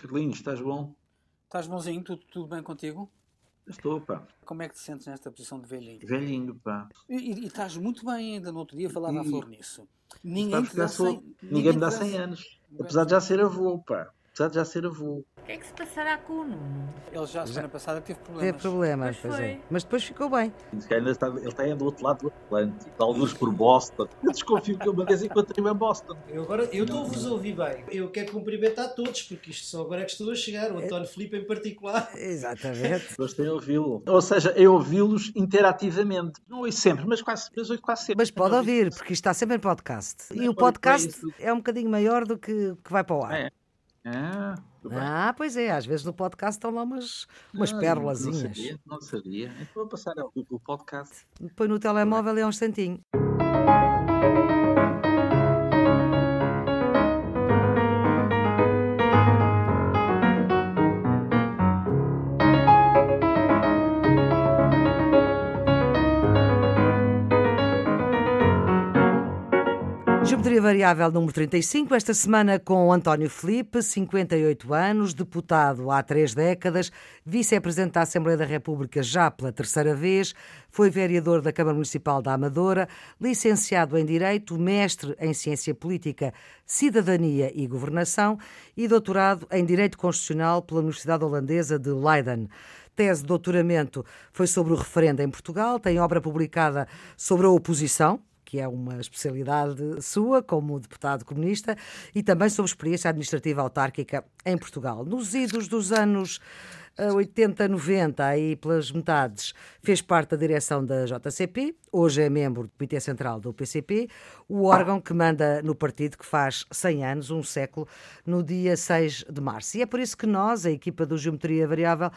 Carlinhos, estás bom? Estás bonzinho? Tudo, tudo bem contigo? Estou, pá. Como é que te sentes nesta posição de velhinho? Velhinho, pá. E, e- e estás muito bem ainda. No outro dia falava a E- flor nisso. Ninguém te dá sou- 100 Ninguém me te dá dá 100 anos. Apesar de já ser avô, pá. Apesar de já ser avô. O que é que se passará com o Nuno? Ele já, semana passada, teve problemas. Teve problemas, Pois pois é. Mas depois ficou bem. Ainda está, ele está aí do outro lado do Atlântico. Alguns por Boston. Eu desconfio que uma vez encontrei-me em Boston. Eu agora eu estou-vos a ouvir bem. Eu quero cumprimentar todos, porque isto só agora é que estou a chegar. O É. António Filipe em particular. Exatamente. Gostei de ouvi-lo. Ou seja, é ouvi-los interativamente. Não ouço sempre, mas quase, mas ouço quase sempre. Mas pode ouvir, porque isto está sempre em podcast. E o podcast é um bocadinho maior do que que vai para o ar. É. Ah. Ah, pois é, às vezes no podcast estão lá umas, umas Ah, Não pérolazinhas. sabia, não sabia. Então vou passar ao o podcast. Põe no telemóvel e é um instantinho. Geometria Variável número 35, esta semana com António Felipe, 58 anos, deputado há três décadas, vice-presidente da Assembleia da República já pela terceira vez, foi vereador da Câmara Municipal da Amadora, licenciado em Direito, mestre em Ciência Política, Cidadania e Governação e doutorado em Direito Constitucional pela Universidade Holandesa de Leiden. Tese de doutoramento foi sobre o referendo em Portugal, tem obra publicada sobre a oposição, que é uma especialidade sua como deputado comunista, e também sobre experiência administrativa autárquica em Portugal. Nos idos dos anos eh, 80, 90, aí pelas metades, fez parte da direção da JCP, hoje é membro do Comitê Central do PCP, o órgão que manda no partido que faz 100 anos, um século, no dia 6 de março. E é por isso que nós, a equipa do Geometria Variável,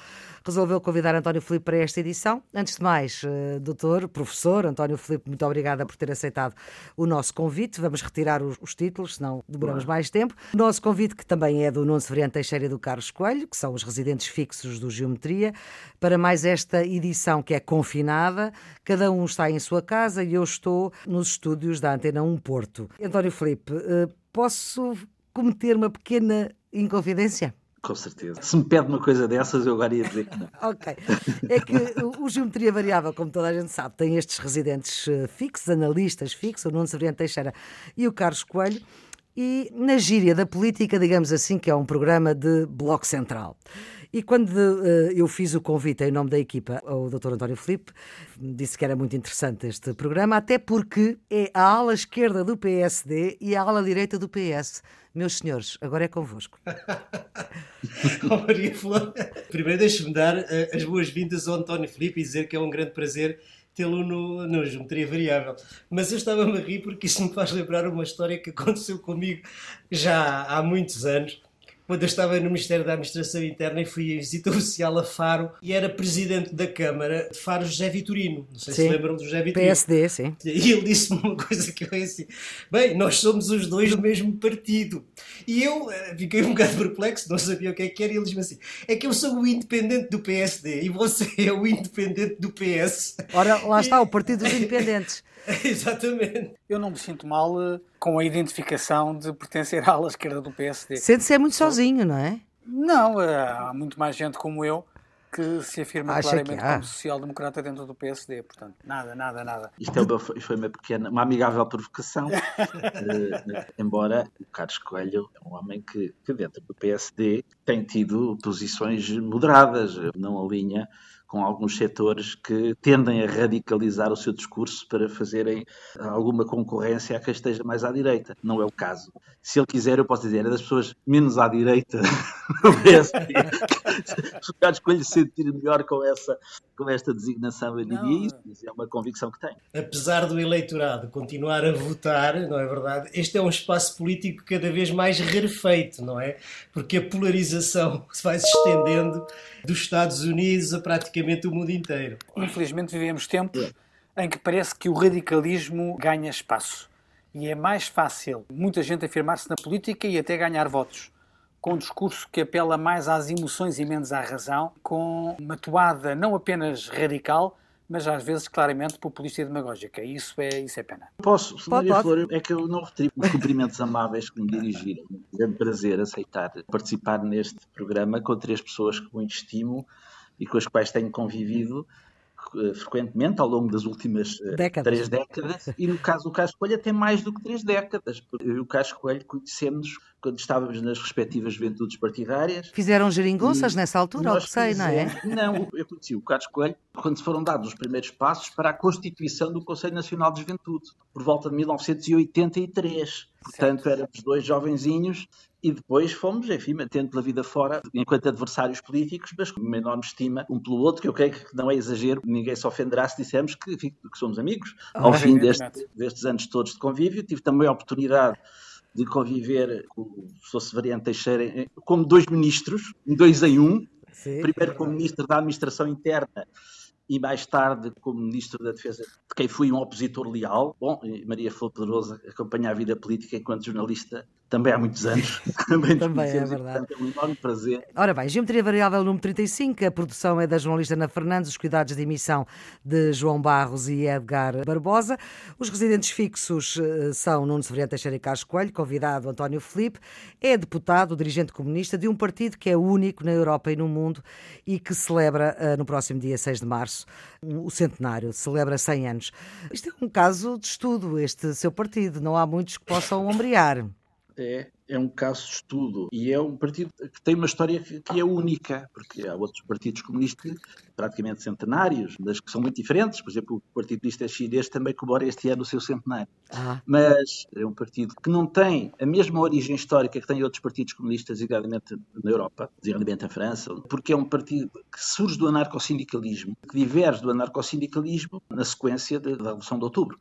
resolveu convidar António Filipe para esta edição. Antes de mais, eh, doutor, professor, António Filipe, muito obrigada por ter aceitado o nosso convite. Vamos retirar os, os títulos, senão demoramos mais tempo. O nosso convite, que também é do Nuno Severiano Teixeira e do Carlos Coelho, que são os residentes fixos do Geometria, para mais esta edição que é confinada. Cada um está em sua casa e eu estou nos estúdios da Antena 1 Porto. António Filipe, eh, posso cometer uma pequena inconfidência? Com certeza. Se me pede uma coisa dessas, eu agora ia dizer que não. Ok. É que o- o Geometria Variável, como toda a gente sabe, tem estes residentes eh, fixos, analistas fixos, o Nuno Severiano Teixeira e o Carlos Coelho. E na gíria da política, digamos assim, que é um programa de bloco central. E quando eh, eu fiz o convite em nome da equipa ao Dr. António Filipe, disse que era muito interessante este programa, até porque é a ala esquerda do PSD e a ala direita do PS. Meus senhores, agora é convosco. Oh, Maria Flor. Primeiro deixe-me dar eh, as boas-vindas ao António Filipe e dizer que é um grande prazer tê-lo no, no Geometria Variável. Mas eu estava-me a rir porque isso me faz lembrar uma história que aconteceu comigo já há muitos anos. Quando eu estava no Ministério da Administração Interna e fui em visita oficial a Faro e era presidente da Câmara de Faro José Vitorino. Não sei Sim. se lembram do José Vitorino. PSD, sim. E ele disse-me uma coisa que eu assim: bem, nós somos os dois do mesmo partido. E eu eh, fiquei um bocado perplexo, não sabia o que é que era, e ele disse-me assim: é que eu sou o independente do PSD e você é o independente do PS. Ora, lá está, o Partido dos Independentes. Exatamente. Eu não me sinto mal eh, com a identificação de pertencer à ala esquerda do PSD. Sente-se é muito sozinho, não é? Não, eh, há muito mais gente como eu que se afirma Acha claramente como social-democrata dentro do PSD. Portanto, nada, nada, nada. Isto é uma, foi uma pequena, uma amigável provocação. Eh, embora o Carlos Coelho é um homem que, que dentro do PSD tem tido posições moderadas, não alinha com alguns setores que tendem a radicalizar o seu discurso para fazerem alguma concorrência a quem esteja mais à direita. Não é o caso. Se ele quiser, eu posso dizer, é das pessoas menos à direita do PSD. Se o Carlos Coelho se sentir melhor com, essa, com esta designação, eu diria Não, isso. Mas é uma convicção que tenho. Apesar do eleitorado continuar a votar, não é verdade? Este é um espaço político cada vez mais rarefeito, não é? Porque a polarização se vai se estendendo dos Estados Unidos a praticamente o mundo inteiro. Infelizmente vivemos tempos em que parece que o radicalismo ganha espaço. E é mais fácil muita gente afirmar-se na política e até ganhar votos. Com um discurso que apela mais às emoções e menos à razão, com uma toada não apenas radical, mas às vezes claramente populista e demagógica. Isso é, isso é pena. Posso, Pode, Maria pode. Flor, é que eu não retribo os cumprimentos amáveis que me dirigiram. É um grande prazer aceitar participar neste programa com três pessoas que muito estimo e com as quais tenho convivido frequentemente ao longo das últimas eh, Décadas. três décadas e no caso do Carlos Coelho até mais do que três décadas porque eu e o Carlos Coelho conhecemos quando estávamos nas respectivas juventudes partidárias Fizeram geringonças nessa altura, nós que sei, não é? Não, eu conheci o Carlos Coelho quando foram dados os primeiros passos para a constituição do Conselho Nacional de Juventude, por volta de 1983. Portanto, éramos dois jovenzinhos e depois fomos, enfim, mantendo pela vida fora, enquanto adversários políticos, mas com uma enorme estima um pelo outro, que eu creio que não é exagero, ninguém se ofenderá se dissermos que, enfim, que somos amigos. Ao Ah, fim deste- destes anos todos de convívio, tive também a oportunidade de conviver com o professor Severiano Teixeira como dois ministros, dois em um, Sim. primeiro como ministro da Administração Interna e mais tarde como ministro da Defesa, de quem fui um opositor leal. Bom, Maria Flor Pedrosa acompanha a vida política enquanto jornalista também há muitos anos. também, Também é e, verdade. portanto, é um enorme prazer. Ora bem, Geometria Variável número 35, a produção é da jornalista Ana Fernandes, os cuidados de emissão de João Barros e Edgar Barbosa. Os residentes fixos eh, são Nuno Severiano Teixeira e Carlos Coelho, convidado António Filipe, é deputado, dirigente comunista de um partido que é único na Europa e no mundo e que celebra eh, no próximo dia 6 de março o centenário, celebra 100 anos. Isto é um caso de estudo, este seu partido, não há muitos que possam ombrear. É, é um caso de estudo e é um partido que tem uma história que, que é única, porque há outros partidos comunistas praticamente centenários, mas que são muito diferentes. Por exemplo, o Partido Comunista Chinês também comemora este ano o seu centenário. Ah, mas é um partido que não tem a mesma origem histórica que têm outros partidos comunistas, designadamente na Europa, designadamente a França, porque é um partido que surge do anarcossindicalismo, que diverge do anarcossindicalismo na sequência da Revolução de Outubro.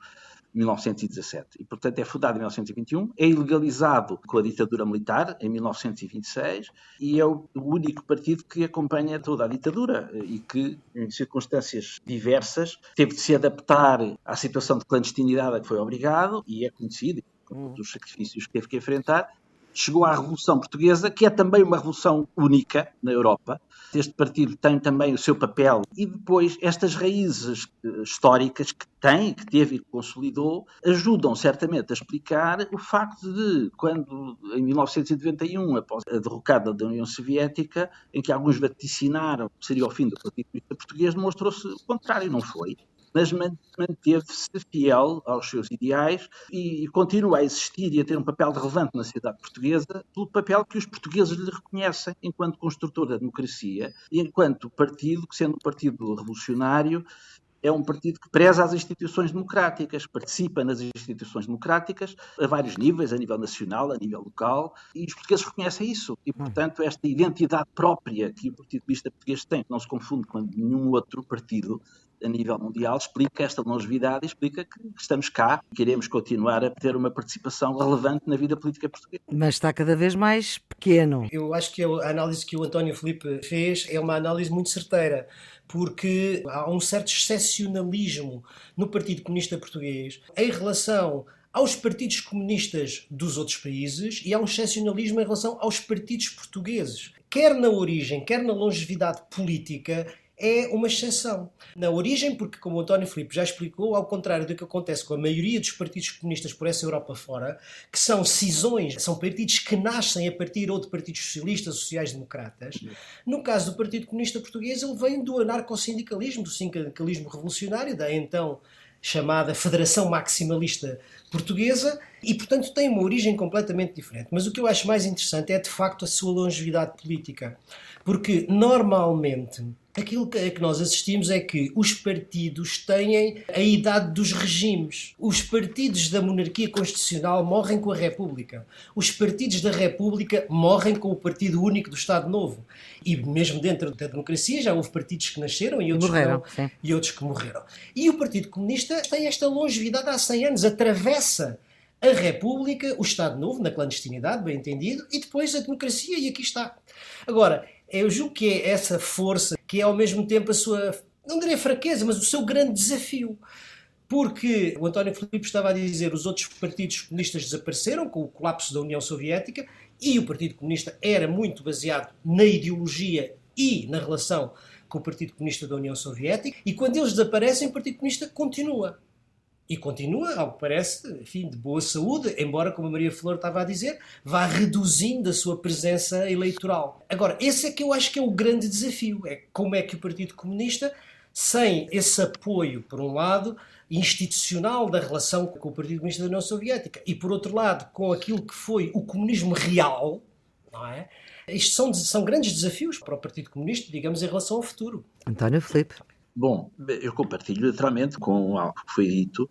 1917. E, portanto, é fundado em 1921, é ilegalizado com a ditadura militar em 1926 e é o único partido que acompanha toda a ditadura eh, e que, em circunstâncias diversas, teve de se adaptar à situação de clandestinidade a que foi obrigado e é conhecido, com todos os sacrifícios que teve que enfrentar, chegou à Revolução Portuguesa, que é também uma revolução única na Europa. Este partido tem também o seu papel e depois estas raízes eh, históricas que tem, que teve e que consolidou, ajudam certamente a explicar o facto de, quando em 1991, após a derrocada da União Soviética, em que alguns vaticinaram que seria o fim do Partido Comunista Português, demonstrou-se o contrário, não foi mas man- manteve-se fiel aos seus ideais e, continua a existir e a ter um papel relevante na sociedade portuguesa pelo papel que os portugueses lhe reconhecem enquanto construtor da democracia e enquanto partido, que sendo um partido revolucionário, é um partido que preza as instituições democráticas, participa nas instituições democráticas a vários níveis, a nível nacional, a nível local, e os portugueses reconhecem isso. E, portanto, esta identidade própria que o Partido Comunista Português tem, que não se confunde com nenhum outro partido a nível mundial, explica esta longevidade e explica que estamos cá e queremos continuar a ter uma participação relevante na vida política portuguesa. mas está cada vez mais pequeno. Eu acho que a análise que o António Filipe fez é uma análise muito certeira, porque há um certo excepcionalismo no Partido Comunista Português em relação aos partidos comunistas dos outros países e há um excepcionalismo em relação aos partidos portugueses. Quer na origem, quer na longevidade política, é uma exceção. Na origem, porque, como o António Filipe já explicou, ao contrário do que acontece com a maioria dos partidos comunistas por essa Europa fora, que são cisões, são partidos que nascem a partir ou de partidos socialistas, sociais-democratas, no caso do Partido Comunista Português, ele vem do anarcossindicalismo, do sindicalismo revolucionário, da então chamada Federação Maximalista Portuguesa, e portanto tem uma origem completamente diferente. Mas o que eu acho mais interessante é de facto a sua longevidade política, porque normalmente aquilo que, que nós assistimos é que os partidos têm a idade dos regimes. Os partidos da monarquia constitucional morrem com a República. Os partidos da República morrem com o Partido Único do Estado Novo. E mesmo dentro da democracia já houve partidos que nasceram e outros Morreram, que não, e outros que morreram. E o Partido Comunista tem esta longevidade há 100 anos, atravessa a República, o Estado Novo, na clandestinidade, bem entendido, e depois a democracia, e aqui está. Agora, eu julgo que é essa força que é ao mesmo tempo a sua, não direi fraqueza, mas o seu grande desafio. Porque o António Filipe estava a dizer os outros partidos comunistas desapareceram com o colapso da União Soviética e o Partido Comunista era muito baseado na ideologia e na relação com o Partido Comunista da União Soviética, e quando eles desaparecem, o Partido Comunista continua. E continua, ao que parece, enfim, de boa saúde, embora, como a Maria Flor estava a dizer, vá reduzindo a sua presença eleitoral. Agora, esse é que eu acho que é o grande desafio, é como é que o Partido Comunista, sem esse apoio, por um lado, institucional da relação com o Partido Comunista da União Soviética, e por outro lado, com aquilo que foi o comunismo real, não é? Isto são, são grandes desafios para o Partido Comunista, digamos, em relação ao futuro. António Filipe. Bom, eu compartilho literalmente com algo que foi dito,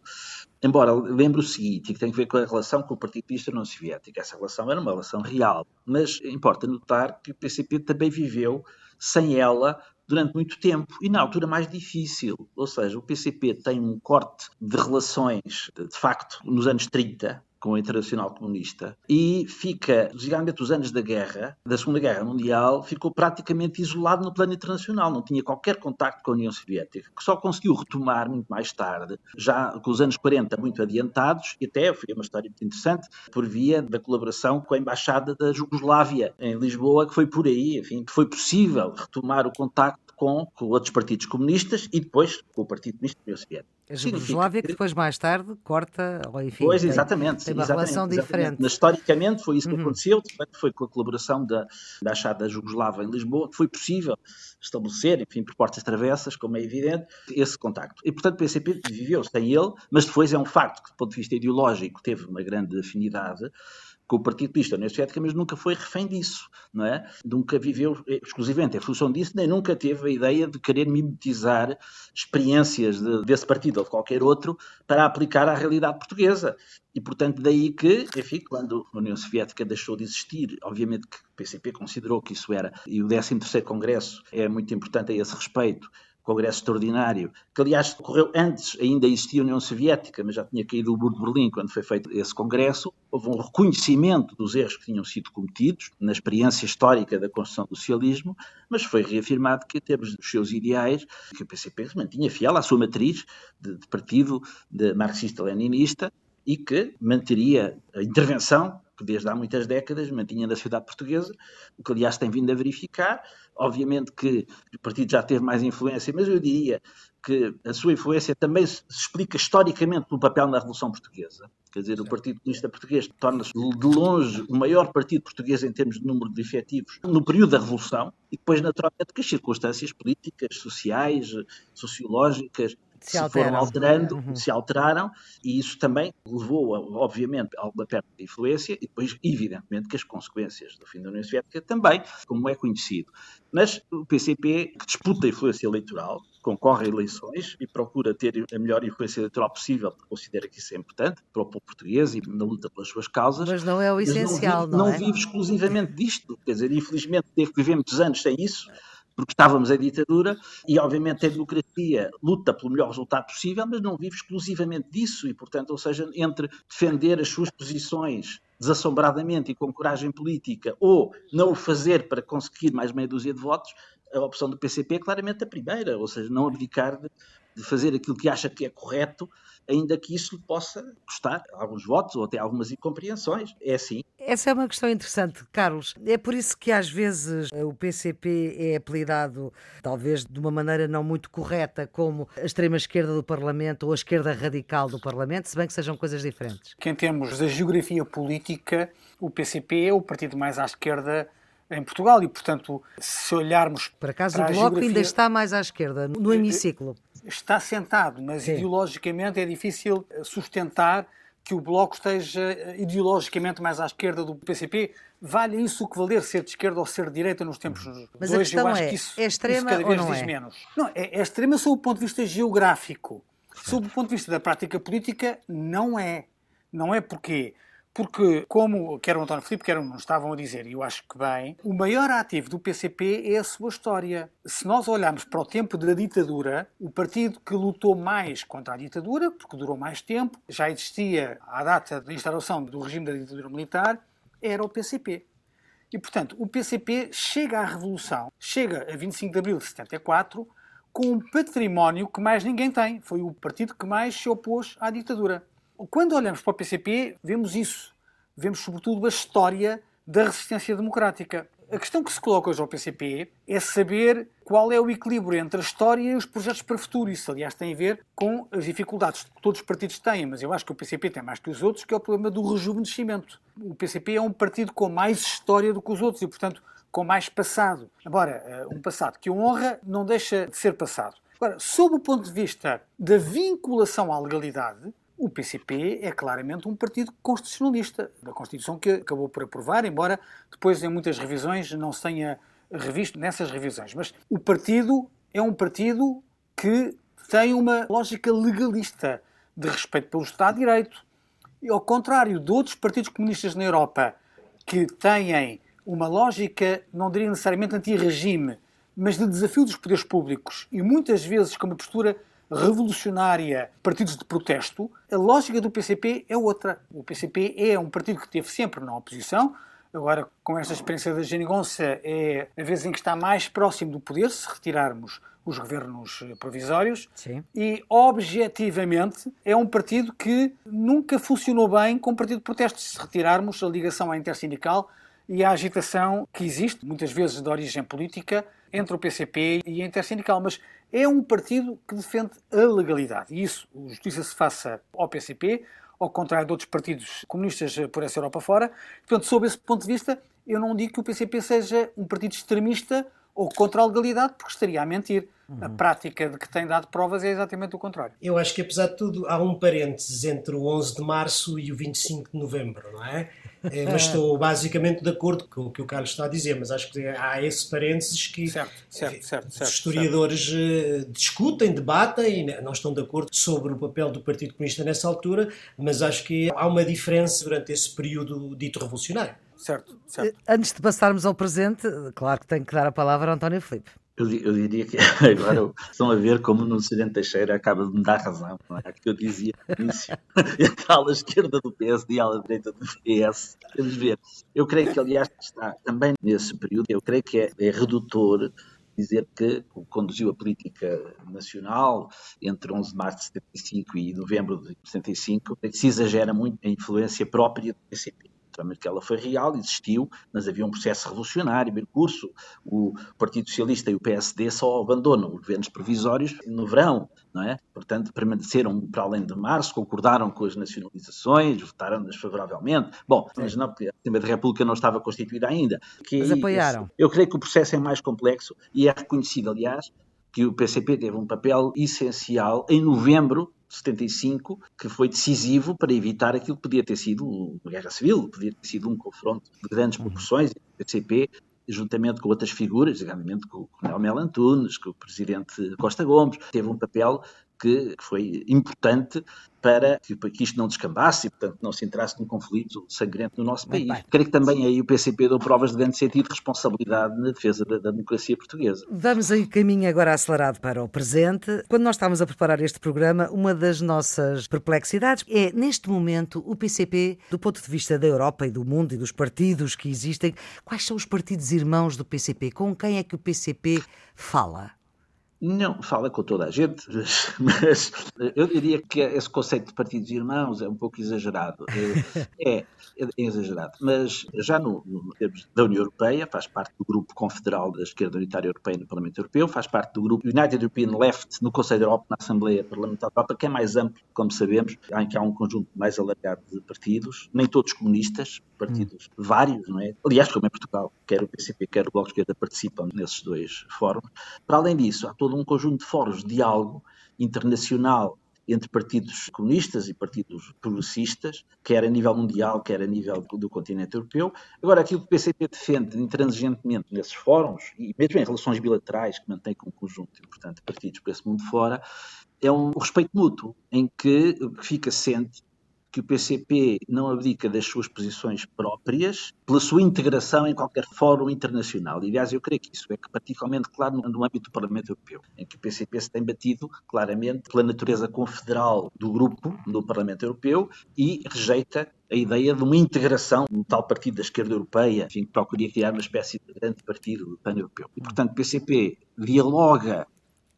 embora lembre o seguinte, que tem a ver com a relação com o Partido Comunista União Soviética. Essa relação era uma relação real, mas importa notar que o PCP também viveu sem ela durante muito tempo e na altura mais difícil. Ou seja, o PCP tem um corte de relações, de facto, nos anos 30, com a Internacional Comunista. E fica, geralmente os anos da guerra, da Segunda Guerra Mundial, ficou praticamente isolado no plano internacional, não tinha qualquer contacto com a União Soviética, que só conseguiu retomar muito mais tarde, já com os anos 40 muito adiantados, e até foi uma história muito interessante, por via da colaboração com a Embaixada da Jugoslávia em Lisboa, que foi por aí, enfim, que foi possível retomar o contacto com, com outros partidos comunistas e depois com o Partido Comunista da União Soviética. A Jugoslávia que depois, mais tarde, corta, ou enfim, pois, tem, exatamente, tem uma exatamente, relação exatamente. diferente. Mas, historicamente foi isso que Uhum. aconteceu, foi com a colaboração da, da Achada Jugoslava em Lisboa que foi possível estabelecer, enfim, por portas travessas, como é evidente, esse contacto. E, portanto, o PCP viveu sem ele, mas depois é um facto que, do ponto de vista ideológico, teve uma grande afinidade com o Partido da União Soviética, mas nunca foi refém disso, não é? Nunca viveu exclusivamente em função disso, nem nunca teve a ideia de querer mimetizar experiências de- desse partido ou de qualquer outro para aplicar à realidade portuguesa. E, portanto, daí que, enfim, quando a União Soviética deixou de existir, obviamente que o PCP considerou que isso era, e o 13º Congresso é muito importante a esse respeito, Congresso Extraordinário, que aliás ocorreu antes, ainda existia a União Soviética, mas já tinha caído o muro de Berlim quando foi feito esse Congresso. Houve um reconhecimento dos erros que tinham sido cometidos na experiência histórica da construção do socialismo, mas foi reafirmado que, em termos dos seus ideais, que o PCP se mantinha fiel à sua matriz de, de partido marxista-leninista e que manteria a intervenção que desde há muitas décadas mantinha na sociedade portuguesa, o que aliás tem vindo a verificar. Obviamente que o partido já teve mais influência, mas eu diria que a sua influência também se explica historicamente pelo papel na Revolução Portuguesa. Quer dizer, o Partido Comunista Português torna-se de longe o maior partido português em termos de número de efetivos no período da Revolução e depois, naturalmente, que as circunstâncias políticas, sociais, sociológicas Se se, alteram. foram alterando, Uhum. se alteraram, e isso também levou, obviamente, a uma perda de influência, e depois, evidentemente, que as consequências do fim da União Soviética também, como é conhecido. Mas o PCP, que disputa a influência eleitoral, concorre a eleições e procura ter a melhor influência eleitoral possível, porque considera que isso é importante para o povo português e na luta pelas suas causas. Mas não é o essencial, vive, não, não é? vive exclusivamente disto, quer dizer, infelizmente teve que viver muitos anos sem isso, porque estávamos em ditadura e, obviamente, a democracia luta pelo melhor resultado possível, mas não vive exclusivamente disso e, portanto, ou seja, entre defender as suas posições desassombradamente e com coragem política ou não o fazer para conseguir mais meia dúzia de votos, a opção do PCP é claramente a primeira, ou seja, não abdicar de, de fazer aquilo que acha que é correto, ainda que isso lhe possa custar alguns votos ou até algumas incompreensões. É assim. Essa é uma questão interessante, Carlos. É por isso que às vezes o PCP é apelidado, talvez de uma maneira não muito correta, como a extrema-esquerda do Parlamento ou a esquerda radical do Parlamento, se bem que sejam coisas diferentes. que em termos da geografia política, o PCP é o partido mais à esquerda em Portugal e, portanto, se olharmos Por acaso para o Bloco ainda geografia- está mais à esquerda, no hemiciclo. Está sentado, mas Sim. ideologicamente é difícil sustentar que o Bloco esteja eh, ideologicamente mais à esquerda do PCP. Vale isso o que valer ser de esquerda ou ser de direita nos tempos Mas de a hoje? Eu questão acho é, que isso, é extrema isso cada ou vez não diz é? menos. Não, é, é extrema sob o ponto de vista geográfico. Sob o ponto de vista da prática política, não é. Não é porquê? Porque, como quer o António Filipe, quer o estavam a dizer, e eu acho que bem, o maior ativo do PCP é a sua história. Se nós olharmos para o tempo da ditadura, o partido que lutou mais contra a ditadura, porque durou mais tempo, já existia à data da instauração do regime da ditadura militar, era o PCP. E, portanto, o PCP chega à Revolução, chega a 25 de abril de 74, com um património que mais ninguém tem. Foi o partido que mais se opôs à ditadura. Quando olhamos para o PCP, vemos isso. Vemos, sobretudo, a história da resistência democrática. A questão que se coloca hoje ao PCP é saber qual é o equilíbrio entre a história e os projetos para o futuro. Isso, aliás, tem a ver com as dificuldades que todos os partidos têm, mas eu acho que o PCP tem mais que os outros, que é o problema do rejuvenescimento. O PCP é um partido com mais história do que os outros e, portanto, com mais passado. Agora, eh, um passado que honra não deixa de ser passado. Agora, sob o ponto de vista da vinculação à legalidade, o PCP é claramente um partido constitucionalista, da Constituição que acabou por aprovar, embora depois em muitas revisões não se tenha revisto nessas revisões. Mas o partido é um partido que tem uma lógica legalista de respeito pelo Estado de Direito. E ao contrário de outros partidos comunistas na Europa que têm uma lógica, não diria necessariamente anti-regime, mas de desafio dos poderes públicos e muitas vezes com uma postura revolucionária, partidos de protesto, a lógica do PCP é outra. O PCP é um partido que esteve sempre na oposição, agora com esta experiência da geringonça é a vez em que está mais próximo do poder, se retirarmos os governos provisórios Sim. e objetivamente é um partido que nunca funcionou bem como partido de protesto, se retirarmos a ligação à intersindical e a agitação que existe, muitas vezes de origem política, entre o PCP e a Intersindical, mas é um partido que defende a legalidade. E isso, justiça se faça ao PCP, ao contrário de outros partidos comunistas por essa Europa fora. Portanto, sob esse ponto de vista, eu não digo que o PCP seja um partido extremista ou contra a legalidade, porque estaria a mentir. Uhum. A prática de que tem dado provas é exatamente o contrário. Eu acho que, apesar de tudo, há um parênteses entre o 11 de março e o 25 de novembro, não é? É, mas estou basicamente de acordo com o que o Carlos está a dizer, mas acho que há esse parênteses que certo, certo, certo, os historiadores. Eh, discutem, debatem e não estão de acordo sobre o papel do Partido Comunista nessa altura, mas acho que há uma diferença durante esse período dito revolucionário. Certo, certo. Antes de passarmos ao presente, claro que tenho que dar a palavra a António Filipe. Eu, eu, diria que agora estão a ver como no Presidente Teixeira acaba de me dar razão. Não é? que eu dizia no início. a ala esquerda do PSD e a ala direita do PS. Vamos ver. Eu creio que, aliás, está também nesse período, eu creio que é, é redutor dizer que conduziu a política nacional entre 11 de março de 75 e novembro de 75, se exagera muito a influência própria do PCP naturalmente que ela foi real, existiu, mas havia um processo revolucionário em curso. O Partido Socialista e o PSD só abandonam os governos provisórios no verão, não é? Portanto, permaneceram para além de março, concordaram com as nacionalizações, votaram-nas favoravelmente. Bom, mas não, porque a Assembleia da República não estava constituída ainda. Que mas apoiaram. eu creio que o processo é mais complexo e é reconhecido, aliás, que o PCP teve um papel essencial em novembro 75, que foi decisivo para evitar aquilo que podia ter sido uma guerra civil, podia ter sido um confronto de grandes uhum. proporções. O PCP, juntamente com outras figuras, nomeadamente com o Coronel Mel Antunes, com o Presidente Costa Gomes, teve um papel que, foi importante para que, isto não descambasse e, portanto, não se entrasse num conflito sangrento no nosso país. Bem, Creio que também aí o PCP deu provas de grande sentido de responsabilidade na defesa da, da, democracia portuguesa. Vamos aí caminho agora acelerado para o presente. Quando nós estávamos a preparar este programa, uma das nossas perplexidades é, neste momento, o PCP, do ponto de vista da Europa e do mundo e dos partidos que existem, quais são os partidos irmãos do PCP? Com quem é que o PCP fala? Não, fala com toda a gente, mas, eu diria que esse conceito de partidos irmãos é um pouco exagerado. É, é, é exagerado. Mas já no, no termos da União Europeia, faz parte do grupo confederal da esquerda unitária europeia no Parlamento Europeu, faz parte do grupo United European Left no Conselho da Europa, na Assembleia Parlamentar da Europa, que é mais amplo, como sabemos, em que há um conjunto mais alargado de partidos, nem todos comunistas, partidos hum. vários, não é? Aliás, como em Portugal, quer o PCP, quer o Bloco de Esquerda participam nesses dois fóruns. Para além disso, há todo um conjunto de fóruns de diálogo internacional entre partidos comunistas e partidos progressistas, quer a nível mundial, quer a nível do, continente europeu. Agora, aquilo que o PCP defende intransigentemente nesses fóruns, e mesmo em relações bilaterais que mantém com um conjunto importante de partidos por esse mundo fora, é um respeito mútuo, em que fica ciente que o PCP não abdica das suas posições próprias pela sua integração em qualquer fórum internacional. E, aliás, eu creio que isso é particularmente claro no, âmbito do Parlamento Europeu, em que o PCP se tem batido claramente pela natureza confederal do grupo no Parlamento Europeu e rejeita a ideia de uma integração no tal partido da esquerda europeia, enfim, que procuraria criar uma espécie de grande partido pan-europeu. E, portanto, o PCP dialoga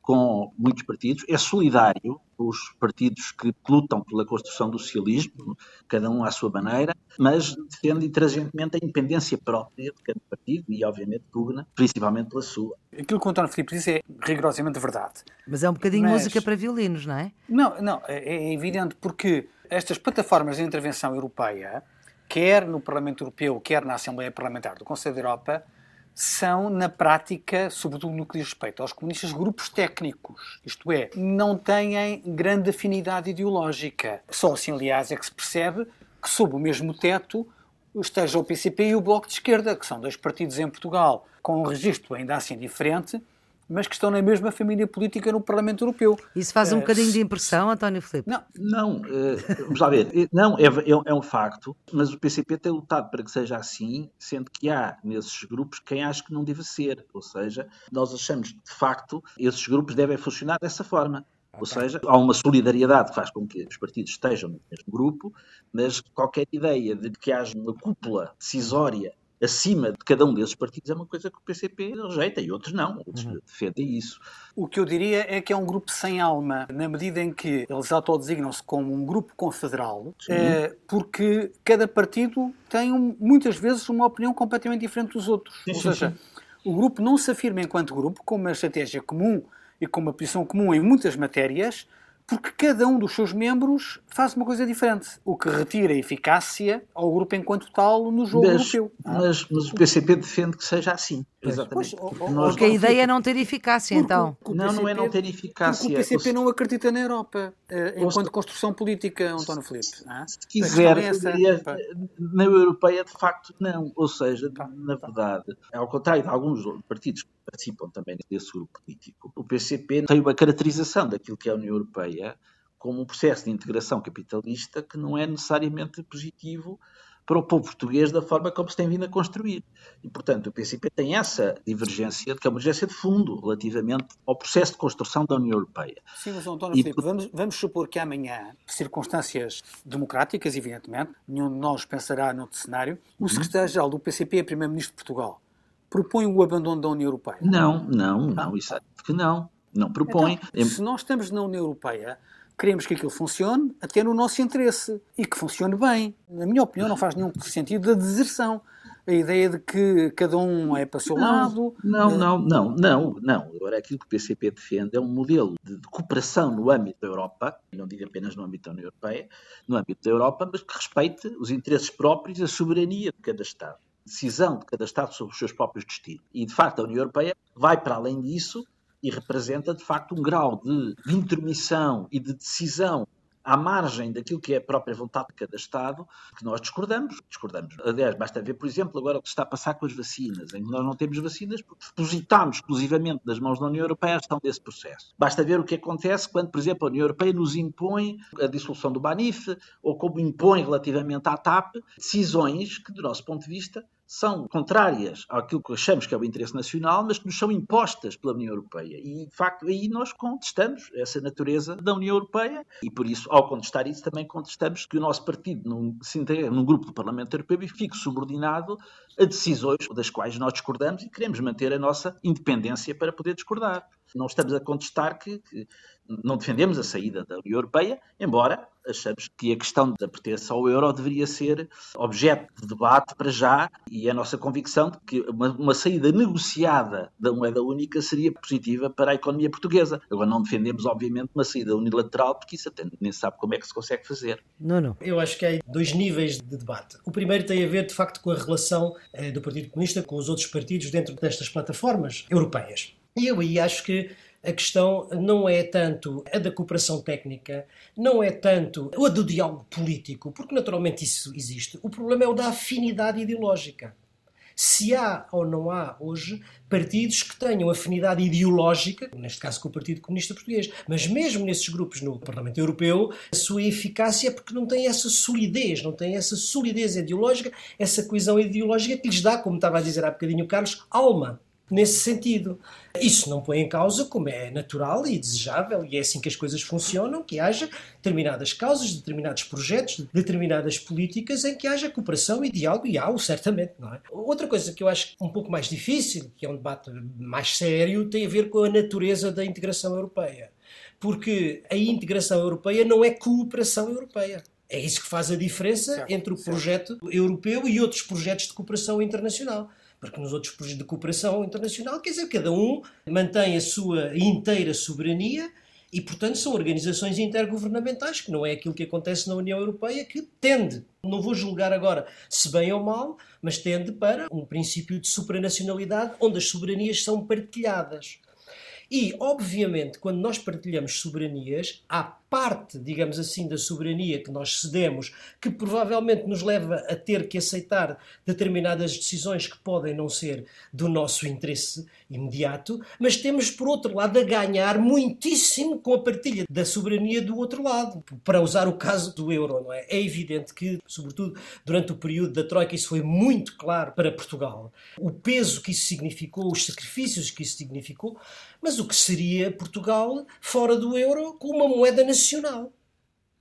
com muitos partidos, é solidário com os partidos que lutam pela construção do socialismo, cada um à sua maneira, mas defende intransigentemente a independência própria de cada partido e, obviamente, pugna principalmente pela sua. Aquilo que o António Filipe diz é rigorosamente verdade. Mas é um bocadinho Mas- música para violinos, não é? Não, não, é é evidente porque estas plataformas de intervenção europeia, quer no Parlamento Europeu, quer na Assembleia Parlamentar do Conselho da Europa, são, na prática, sobretudo no que diz respeito aos comunistas, grupos técnicos. Isto é, não têm grande afinidade ideológica. Só assim, aliás, é que se percebe que, sob o mesmo teto, esteja o PCP e o Bloco de Esquerda, que são dois partidos em Portugal com um registro ainda assim diferente, mas que estão na mesma família política no Parlamento Europeu. Isso faz um Eh, bocadinho de impressão, António Filipe? Não, Não, eh, vamos lá ver. Eh, Não, é, é- é um facto, mas o PCP tem lutado para que seja assim, sendo que há nesses grupos quem acha que não deve ser. Ou seja, nós achamos que, de facto, esses grupos devem funcionar dessa forma. Ou seja, há uma solidariedade que faz com que os partidos estejam no mesmo grupo, mas qualquer ideia de que haja uma cúpula decisória acima de cada um desses partidos é uma coisa que o PCP rejeita e outros não, outros defendem isso. O que eu diria é que é um grupo sem alma, na medida em que eles autodesignam-se como um grupo confederal, eh, porque cada partido tem um- muitas vezes uma opinião completamente diferente dos outros. Sim, Ou sim, seja, o grupo não se afirma enquanto grupo com uma estratégia comum e com uma posição comum em muitas matérias, porque cada um dos seus membros faz uma coisa diferente, o que retira eficácia ao grupo enquanto tal no jogo Mas, europeu. Ah. mas- mas o PCP defende que seja assim. Exatamente. Pois, Porque nós Porque a ideia é não ter eficácia, Porque então. o- o Não, não é não ter Porque eficácia. o PCP não acredita na Europa Ou enquanto se- construção política, António Filipe. ah? se A quiser, questão é na europeia de facto não. Ou seja, Tá, na tá. verdade, ao contrário de alguns partidos que participam também desse grupo político, o PCP tem uma caracterização daquilo que é a União Europeia como um processo de integração capitalista que não é necessariamente positivo para o povo português da forma como se tem vindo a construir. E, portanto, o PCP tem essa divergência, que é uma divergência de fundo relativamente ao processo de construção da União Europeia. Sim, mas António E Filipe, vamos, vamos supor que amanhã, por circunstâncias democráticas, evidentemente, nenhum de nós pensará noutro cenário, Uhum. o secretário-geral do PCP é Primeiro-Ministro de Portugal. Propõe o abandono da União Europeia. Não, não, não, isso é que não. Não propõe. Então, se nós estamos na União Europeia, queremos que aquilo funcione até no nosso interesse e que funcione bem. Na minha opinião, não faz nenhum sentido a deserção. A ideia de que cada um é para o seu lado. Não, eh, não, não, não, não. Agora, aquilo que o PCP defende é um modelo de, cooperação no âmbito da Europa, não digo apenas no âmbito da União Europeia, no âmbito da Europa, mas que respeite os interesses próprios e a soberania de cada Estado. Decisão de cada Estado sobre os seus próprios destinos. E, de facto, a União Europeia vai para além disso e representa, de facto, um grau de, de intermissão e de decisão à margem daquilo que é a própria vontade de cada Estado, que nós discordamos. Discordamos. Aliás, basta ver, por exemplo, agora o que está a passar com as vacinas, em que nós não temos vacinas porque depositámos exclusivamente nas mãos da União Europeia a gestão desse processo. Basta ver o que acontece quando, por exemplo, a União Europeia nos impõe a dissolução do BANIF ou como impõe relativamente à TAP decisões que, do nosso ponto de vista, são contrárias àquilo que achamos que é o interesse nacional, mas que nos são impostas pela União Europeia. E, de facto, aí nós contestamos essa natureza da União Europeia e, por isso, ao contestar isso, também contestamos que o nosso partido não se integre num grupo do Parlamento Europeu e fique subordinado a decisões das quais nós discordamos e queremos manter a nossa independência para poder discordar. Não estamos a contestar que, que não defendemos a saída da União Europeia, embora achamos que a questão da pertença ao euro deveria ser objeto de debate para já e é a nossa convicção de que uma, uma saída negociada da moeda única seria positiva para a economia portuguesa. Agora não defendemos, obviamente, uma saída unilateral, porque isso até nem se sabe como é que se consegue fazer. Nuno. Eu acho que há dois níveis de debate. O primeiro tem a ver, de facto, com a relação eh, do Partido Comunista com os outros partidos dentro destas plataformas europeias. E eu aí acho que a questão não é tanto a da cooperação técnica, não é tanto a do diálogo político, porque naturalmente isso existe. O problema é o da afinidade ideológica. Se há ou não há hoje partidos que tenham afinidade ideológica, neste caso com o Partido Comunista Português, mas mesmo nesses grupos no Parlamento Europeu, a sua eficácia é porque não tem essa solidez, não tem essa solidez ideológica, essa coesão ideológica que lhes dá, como estava a dizer há bocadinho o Carlos, alma. Nesse sentido. Isso não põe em causa, como é natural e desejável, e é assim que as coisas funcionam, que haja determinadas causas, determinados projetos, determinadas políticas em que haja cooperação e diálogo, e há certamente, não é? Outra coisa que eu acho um pouco mais difícil, que é um debate mais sério, tem a ver com a natureza da integração europeia. Porque a integração europeia não é cooperação europeia. É isso que faz a diferença certo, entre o projeto certo. europeu e outros projetos de cooperação internacional. Porque nos outros projetos de cooperação internacional, quer dizer, cada um mantém a sua inteira soberania e, portanto, são organizações intergovernamentais, que não é aquilo que acontece na União Europeia, que tende, não vou julgar agora se bem ou mal, mas tende para um princípio de supranacionalidade onde as soberanias são partilhadas. E, obviamente, quando nós partilhamos soberanias, há parte, digamos assim, da soberania que nós cedemos, que provavelmente nos leva a ter que aceitar determinadas decisões que podem não ser do nosso interesse imediato, mas temos, por outro lado, a ganhar muitíssimo com a partilha da soberania do outro lado. Para usar o caso do euro, não é? É evidente que, sobretudo durante o período da Troika, isso foi muito claro para Portugal. O peso que isso significou, os sacrifícios que isso significou, mas o que seria Portugal fora do euro com uma moeda nacional.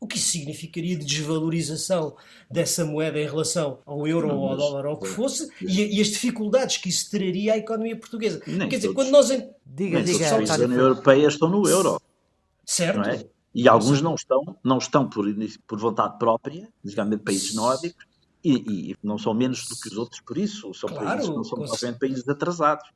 O que isso significaria de desvalorização dessa moeda em relação ao euro não, ou ao dólar ou o que fosse e, e, as dificuldades que isso traria à economia portuguesa. Nem Quer dizer, quando nós. Diga, diga. Os países da União Europeia estão no euro. Certo. É? E alguns não estão, não estão por, por vontade própria, digamos, países nórdicos, e, e, não são menos do que os outros por isso, são claro, países, não são propriamente países atrasados.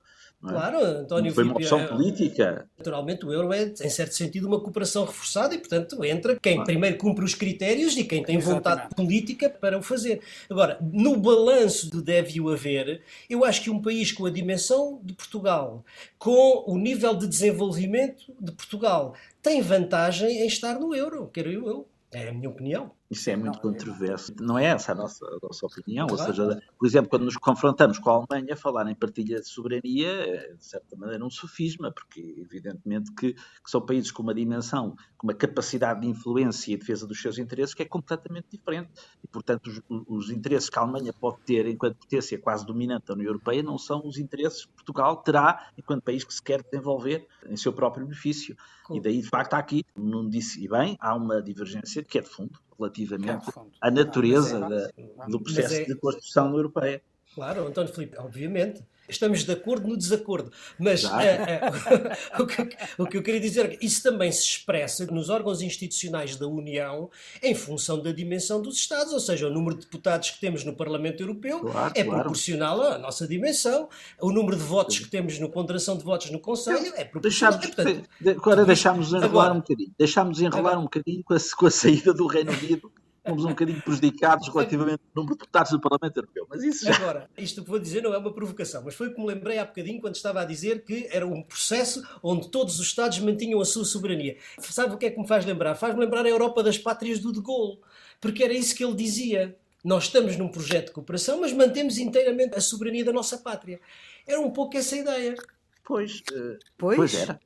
É? Claro, António Foi uma opção é, política. Naturalmente, o euro é, em certo sentido, uma cooperação reforçada e, portanto, entra quem claro. primeiro cumpre os critérios e quem tem vontade Exatamente. política para o fazer. Agora, no balanço do deve-o haver, eu acho que um país com a dimensão de Portugal, com o nível de desenvolvimento de Portugal, tem vantagem em estar no euro, quero eu. É a minha opinião. Isso é muito não, controverso. Não é essa a nossa, a nossa opinião. Claro. Ou seja, por exemplo, quando nos confrontamos com a Alemanha, falar em partilha de soberania é, de certa maneira, um sofisma, porque evidentemente que, que, são países com uma dimensão, com uma capacidade de influência e defesa dos seus interesses que é completamente diferente. E, portanto, os, os interesses que a Alemanha pode ter enquanto potência quase dominante da União Europeia não são os interesses que Portugal terá enquanto país que se quer desenvolver em seu próprio benefício. E daí, de facto, há aqui, não disse bem, há uma divergência que é de fundo relativamente à natureza é, da, do processo é, de construção europeia. Claro, António Filipe, obviamente. Estamos de acordo no desacordo. Mas é, é, o, que, o, que, eu queria dizer é que isso também se expressa nos órgãos institucionais da União em função da dimensão dos Estados, ou seja, o número de deputados que temos no Parlamento Europeu claro, é claro. proporcional à nossa dimensão, o número de votos que temos na ponderação de votos no Conselho é proporcional. Deixamos, portanto, agora deixámos enrolar agora, um bocadinho. Deixámos enrolar agora, um bocadinho com a, com a saída do Reino Unido fomos um bocadinho prejudicados relativamente ao número de deputados do Parlamento Europeu. Mas isso já... Agora, isto que vou dizer não é uma provocação, mas foi o que me lembrei há bocadinho quando estava a dizer que era um processo onde todos os Estados mantinham a sua soberania. Sabe o que é que me faz lembrar? Faz-me lembrar a Europa das pátrias do De Gaulle, porque era isso que ele dizia. Nós estamos num projeto de cooperação, mas mantemos inteiramente a soberania da nossa pátria. Era um pouco essa ideia. Pois, uh, pois? pois era.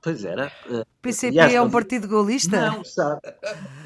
Pois era. O PCP é um partido golista? Não, sabe.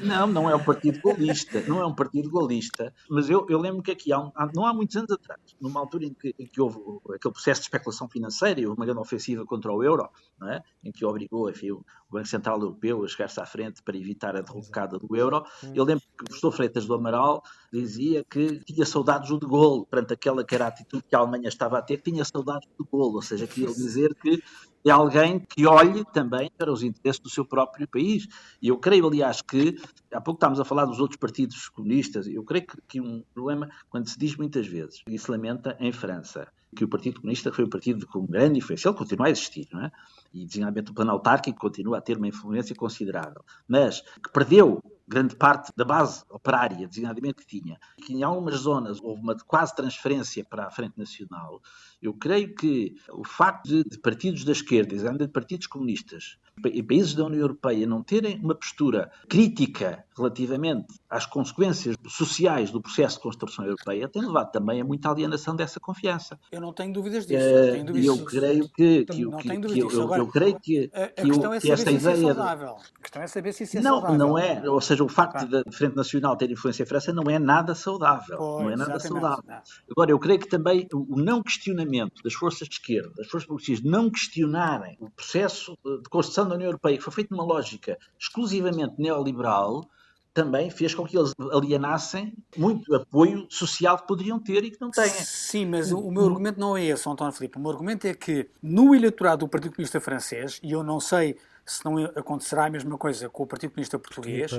Não, não é um partido golista. Não é um partido golista. Mas eu, eu lembro que aqui, há, um, há, não há muitos anos atrás, numa altura em que, em que, houve aquele processo de especulação financeira e uma grande ofensiva contra o euro, é? em que obrigou enfim, o Banco Central Europeu a chegar-se à frente para evitar a derrocada do euro, eu lembro que o professor Freitas do Amaral dizia que tinha saudades do de Gaulle, perante aquela que era a atitude que a Alemanha estava a ter, tinha saudades do de Gaulle, ou seja, queria dizer que é alguém que olhe também para os interesses do seu próprio país. E eu creio, aliás, que, há pouco estávamos a falar dos outros partidos comunistas, eu creio que, que um problema, quando se diz muitas vezes, e se lamenta em França, que o Partido Comunista foi um partido com grande influência, ele continua a existir, não é? E, designadamente, o plano autárquico continua a ter uma influência considerável, mas que perdeu grande parte da base operária, designadamente que tinha, que em algumas zonas houve uma quase transferência para a Frente Nacional, eu creio que o facto de, de partidos da esquerda, designadamente partidos comunistas, em países da União Europeia não terem uma postura crítica relativamente às consequências sociais do processo de construção europeia tem levado também a muita alienação dessa confiança. Eu não tenho dúvidas disso. Uh, dúvidas eu creio que, que, não que, tenho que eu, Agora, eu, creio que, a, a que, questão é que esta ideia é saudável. A questão é saber se isso é não, saudável. Não é, ou seja, o facto da Frente Nacional ter influência em França não é nada saudável. Pois, não é nada saudável. Não. Agora, eu creio que também o não questionamento comportamento das forças de esquerda, das forças progressistas, não questionarem o processo de construção da União Europeia, que foi feito numa lógica exclusivamente neoliberal, também fez com que eles alienassem muito apoio social que poderiam ter e que não têm. Sim, mas o, o meu argumento não é esse, António Filipe. O meu argumento é que no eleitorado do Partido Comunista Francês, e eu não sei se não acontecerá a mesma coisa com o Partido Comunista Português,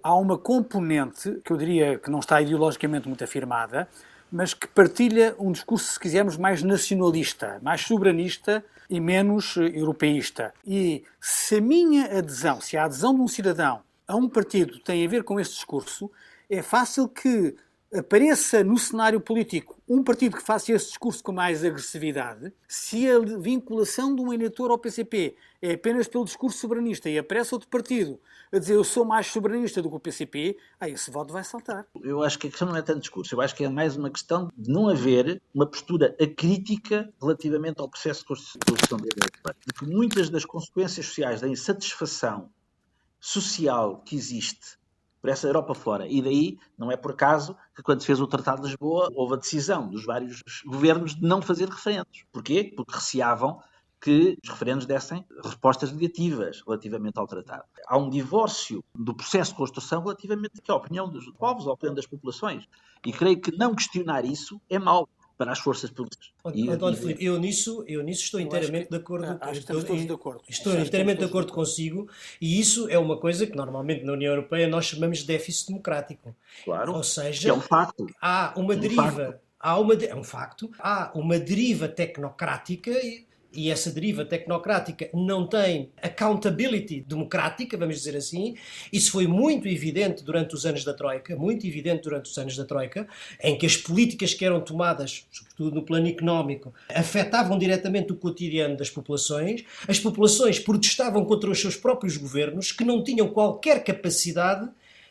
há uma componente que eu diria que não está ideologicamente muito afirmada, mas que partilha um discurso, se quisermos, mais nacionalista, mais soberanista e menos eh, europeísta. E se a minha adesão, se a adesão de um cidadão a um partido tem a ver com este discurso, é fácil que apareça no cenário político um partido que faça esse discurso com mais agressividade, se a vinculação de um eleitor ao PCP é apenas pelo discurso soberanista e aparece outro partido a dizer eu sou mais soberanista do que o PCP, aí esse voto vai saltar. Eu acho que a questão não é tanto discurso, eu acho que é mais uma questão de não haver uma postura acrítica relativamente ao processo de construção da Europa. Porque muitas das consequências sociais da insatisfação social que existe por essa Europa fora. E daí, não é por acaso que quando se fez o Tratado de Lisboa, houve a decisão dos vários governos de não fazer referendos. Porquê? Porque receavam que os referendos dessem respostas negativas relativamente ao tratado. Há um divórcio do processo de construção relativamente à opinião dos povos, à opinião das populações. E creio que não questionar isso é mau para as forças políticas. António Filipe, eu nisso, eu nisso estou inteiramente que, de acordo. Acho que estamos todos de acordo. Estou inteiramente de acordo consigo e isso é uma coisa que normalmente na União Europeia nós chamamos de déficit democrático. Claro. Ou seja, é um facto. há uma é um deriva. Facto. Há uma, é um facto. Há uma deriva tecnocrática e essa deriva tecnocrática não tem accountability democrática, vamos dizer assim. Isso foi muito evidente durante os anos da Troika, muito evidente durante os anos da Troika, em que as políticas que eram tomadas, sobretudo no plano económico, afetavam diretamente o cotidiano das populações. As populações protestavam contra os seus próprios governos, que não tinham qualquer capacidade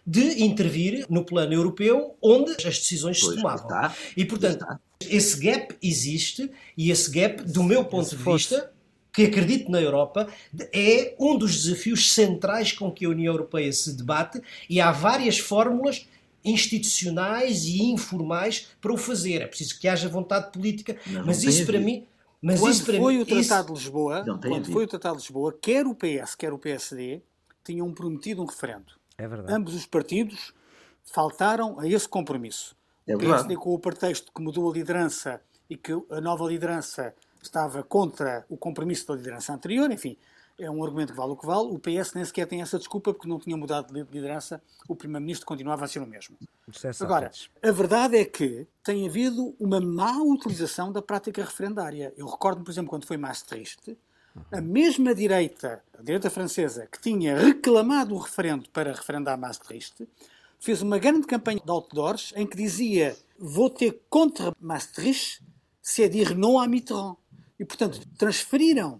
de intervir no plano europeu onde as decisões Pois, se tomavam. está. E, portanto, Está. Esse gap existe e esse gap, do meu ponto de vista, que acredito na Europa, é um dos desafios centrais com que a União Europeia se debate e há várias fórmulas institucionais e informais para o fazer. É preciso que haja vontade política, Mas não mas tem isso para mim, mas quando isso para foi mim, o Tratado isso- de Lisboa, Não quando foi o Tratado de Lisboa, quer o PS, quer o PSD tinham prometido um referendo. É verdade. Ambos os partidos faltaram a esse compromisso. É. PSD com o pretexto que mudou a liderança e que a nova liderança estava contra o compromisso da liderança anterior, enfim, é um argumento que vale o que vale. O PS nem sequer tem essa desculpa porque não tinha mudado de liderança, o Primeiro-Ministro continuava a ser o mesmo. Agora, a verdade é que tem havido uma má utilização da prática referendária. Eu recordo, por exemplo, quando foi Maastricht, a mesma direita, a direita francesa, que tinha reclamado o referendo para referendar Maastricht, fez uma grande campanha de outdoors em que dizia voter contra Maastricht, c'est dire non à Mitterrand. E, portanto, transferiram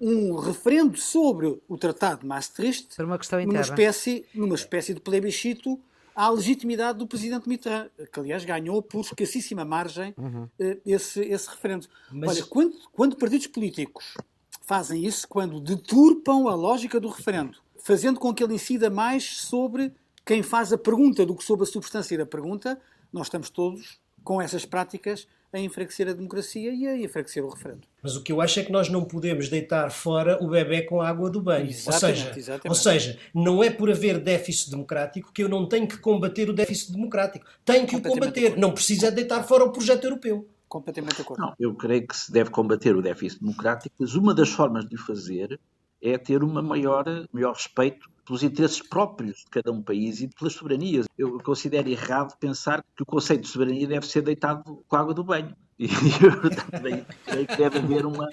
um referendo sobre o Tratado de Maastricht Para uma questão numa espécie, numa espécie de plebiscito à legitimidade do presidente Mitterrand, que aliás ganhou por escassíssima margem eh, esse, esse referendo. Mas- Olha, quando, quando partidos políticos fazem isso, quando deturpam a lógica do referendo, fazendo com que ele incida mais sobre quem faz a pergunta do que sobre a substância da pergunta, nós estamos todos com essas práticas a enfraquecer a democracia e a enfraquecer o referendo. Mas o que eu acho é que nós não podemos deitar fora o bebê com a água do banho. Exatamente, ou, seja, exatamente. ou seja, não é por haver déficit democrático que eu não tenho que combater o déficit democrático. Tenho que o combater. Não precisa deitar fora o projeto europeu. Completamente de acordo. Não, eu creio que se deve combater o déficit democrático, mas uma das formas de o fazer é ter uma maior, maior respeito pelos interesses próprios de cada um país e pelas soberanias. Eu considero errado pensar que o conceito de soberania deve ser deitado com a água do banho. E também creio que deve haver uma,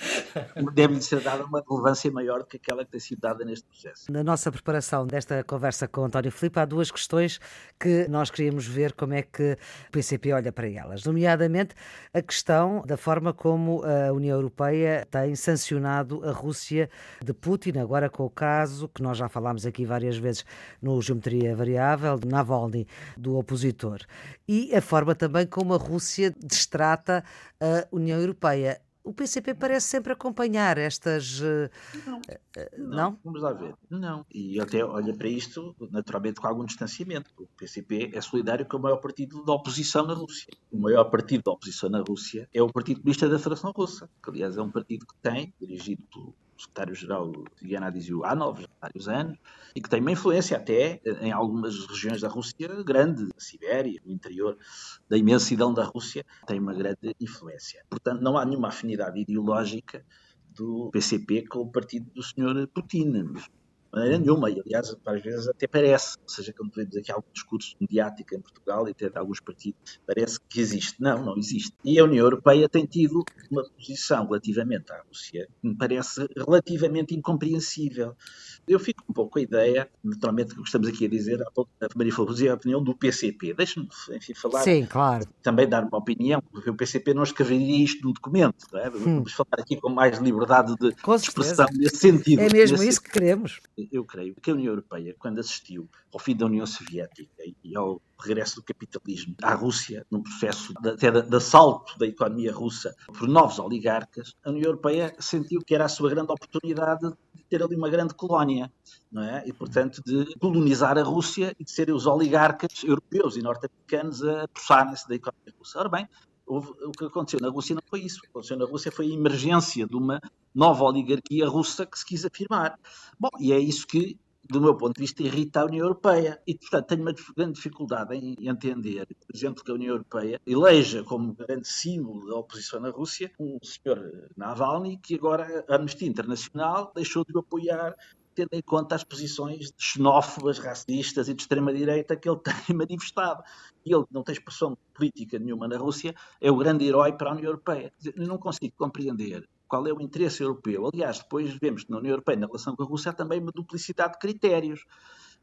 deve ser dada uma relevância maior do que aquela que tem sido dada neste processo. Na nossa preparação desta conversa com António Filipe, há duas questões que nós queríamos ver como é que o PCP olha para elas, nomeadamente a questão da forma como a União Europeia tem sancionado a Rússia de Putin, agora com o caso que nós já falámos aqui várias vezes no Geometria Variável, de Navalny, do opositor, e a forma também como a Rússia destrata a União Europeia. o PCP parece sempre acompanhar estas. Não. Não? Não, Vamos lá ver. Não. E até olha para isto, naturalmente, com algum distanciamento. O PCP é solidário com o maior partido da oposição na Rússia. O maior partido da oposição na Rússia é o Partido Comunista da Federação Russa, que, aliás, é um partido que tem, dirigido pelo secretário-geral Gennady Anov, há vários anos, e que tem uma influência até em algumas regiões da Rússia grande, a Sibéria, no interior da imensidão da Rússia, tem uma grande influência. Portanto, não há nenhuma afinidade ideológica do PCP com o partido do Sr. Putin maneira nenhuma, e aliás, às vezes até parece, ou seja, quando vemos aqui algum discurso mediático em Portugal e até de alguns partidos, parece que existe. Não, não existe. E a União Europeia tem tido uma posição relativamente à Rússia que me parece relativamente incompreensível. Eu fico um pouco com a ideia, naturalmente, que estamos aqui a dizer, há pouco a Maria falou, a opinião do PCP. Deixe-me, enfim, falar. Sim, claro. Também dar uma opinião, porque o PCP não escreveria isto num documento. Não é? Hum. Vamos falar aqui com mais liberdade de expressão nesse sentido. É mesmo isso que queremos eu creio que a União Europeia, quando assistiu ao fim da União Soviética e ao regresso do capitalismo à Rússia, num processo de, até de, de assalto da economia russa por novos oligarcas, a União Europeia sentiu que era a sua grande oportunidade de ter ali uma grande colónia, não é? E, portanto, de colonizar a Rússia e de serem os oligarcas europeus e norte-americanos a puxarem-se da economia russa. Ora bem, Houve, o que aconteceu na Rússia não foi isso. O que aconteceu na Rússia foi a emergência de uma nova oligarquia russa que se quis afirmar. Bom, e é isso que, do meu ponto de vista, irrita a União Europeia. E, portanto, tenho uma grande dificuldade em entender, por exemplo, que a União Europeia eleja como grande símbolo da oposição na Rússia um senhor Navalny, que agora a Amnistia Internacional deixou de apoiar tendo em conta as posições xenófobas, racistas e de extrema-direita que ele tem manifestado. E ele não tem expressão política nenhuma na Rússia, é o grande herói para a União Europeia. Eu não consigo compreender qual é o interesse europeu. Aliás, depois vemos que na União Europeia, na relação com a Rússia, há também uma duplicidade de critérios,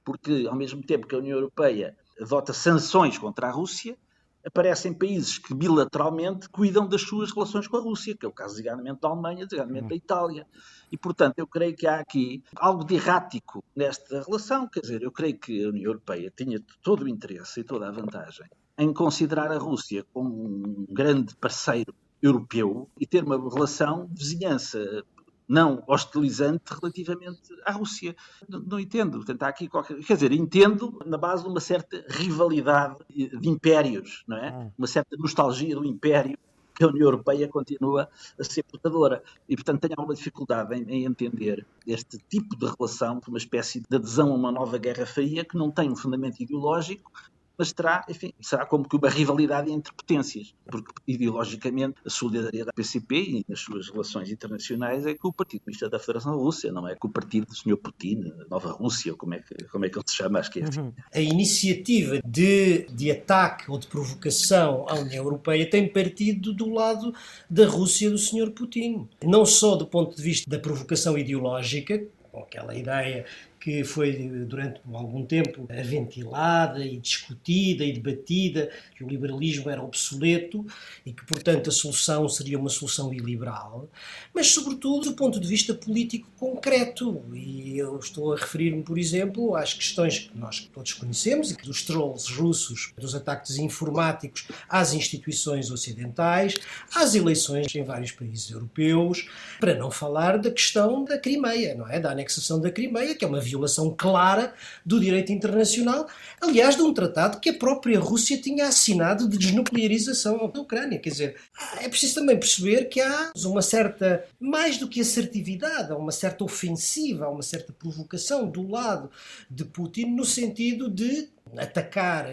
porque ao mesmo tempo que a União Europeia adota sanções contra a Rússia, aparecem países que bilateralmente cuidam das suas relações com a Rússia, que é o caso, desigualmente, da Alemanha, desigualmente, da Itália. E, portanto, eu creio que há aqui algo de errático nesta relação. Quer dizer, eu creio que a União Europeia tinha todo o interesse e toda a vantagem em considerar a Rússia como um grande parceiro europeu e ter uma relação de vizinhança não hostilizante relativamente à Rússia. Não, não, entendo. Portanto, há aqui qualquer... Quer dizer, entendo na base de uma certa rivalidade de impérios, não é? Ah. Uma certa nostalgia do império que a União Europeia continua a ser portadora. E, portanto, tenho alguma dificuldade em, em, entender este tipo de relação, uma espécie de adesão a uma nova Guerra Fria que não tem um fundamento ideológico, mas terá, enfim, será como que uma rivalidade entre potências, porque ideologicamente a solidariedade da PCP e nas suas relações internacionais é com o Partido Comunista da Federação Rússia, não é com o partido do Sr. Putin, Nova Rússia, como é que, como é que ele se chama, acho que é assim. Uhum. A iniciativa de, de ataque ou de provocação à União Europeia tem partido do lado da Rússia do Sr. Putin. Não só do ponto de vista da provocação ideológica, com aquela ideia que foi durante algum tempo ventilada e discutida e debatida, que o liberalismo era obsoleto e que, portanto, a solução seria uma solução iliberal, mas, sobretudo, do ponto de vista político concreto. E eu estou a referir-me, por exemplo, às questões que nós todos conhecemos, dos trolls russos, dos ataques informáticos às instituições ocidentais, às eleições em vários países europeus, para não falar da questão da Crimeia, não é? Da anexação da Crimeia, que é uma violação violação clara do direito internacional, aliás, de um tratado que a própria Rússia tinha assinado de desnuclearização da Ucrânia. Quer dizer, é preciso também perceber que há uma certa, mais do que assertividade, há uma certa ofensiva, há uma certa provocação do lado de Putin no sentido de atacar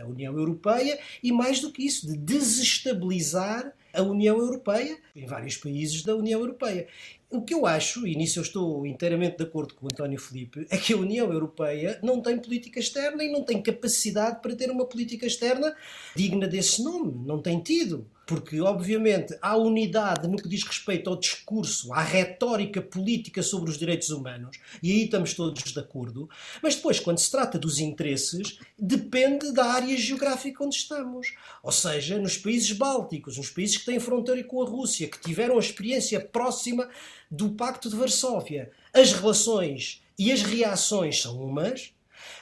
a União Europeia e, mais do que isso, de desestabilizar a União Europeia em vários países da União Europeia. O que eu acho, e nisso eu estou inteiramente de acordo com o António Felipe, é que a União Europeia não tem política externa e não tem capacidade para ter uma política externa digna desse nome. Não tem tido porque, obviamente, há unidade no que diz respeito ao discurso, à retórica política sobre os direitos humanos, e aí estamos todos de acordo, mas depois, quando se trata dos interesses, depende da área geográfica onde estamos. Ou seja, nos países bálticos, nos países que têm fronteira com a Rússia, que tiveram a experiência próxima do Pacto de Varsóvia, as relações e as reações são umas,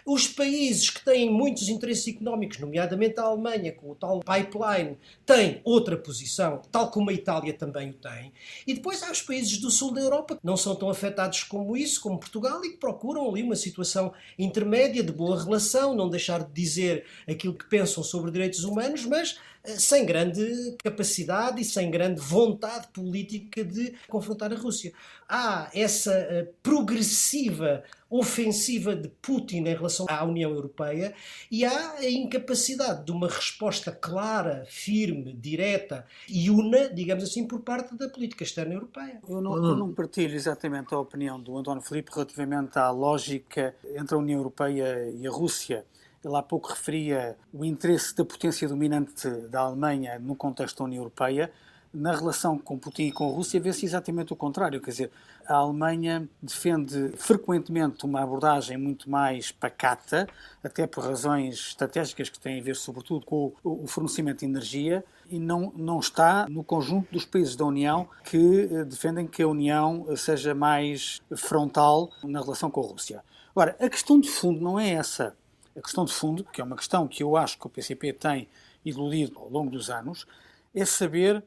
Os países que têm muitos interesses económicos, nomeadamente a Alemanha, com o tal pipeline, têm outra posição, tal como a Itália também o tem. E depois há os países do sul da Europa que não são tão afetados como isso, como Portugal, e que procuram ali uma situação intermédia de boa relação, não deixar de dizer aquilo que pensam sobre direitos humanos, mas sem grande capacidade e sem grande vontade política de confrontar a Rússia. Há essa eh, progressiva ofensiva de Putin em relação à União Europeia e há a incapacidade de uma resposta clara, firme, direta e una, digamos assim, por parte da política externa europeia. Eu não, eu não partilho exatamente a opinião do António Filipe relativamente à lógica entre a União Europeia e a Rússia. Ele há pouco referia o interesse da potência dominante da Alemanha no contexto da União Europeia. Na relação com Putin e com a Rússia, vê-se exatamente o contrário. Quer dizer, a Alemanha defende frequentemente uma abordagem muito mais pacata, até por razões estratégicas que têm a ver, sobretudo, com o fornecimento de energia, e não, não está no conjunto dos países da União que eh, defendem que a União seja mais frontal na relação com a Rússia. Agora, a questão de fundo não é essa a questão de fundo, que é uma questão que eu acho que o PCP tem iludido ao longo dos anos, é saber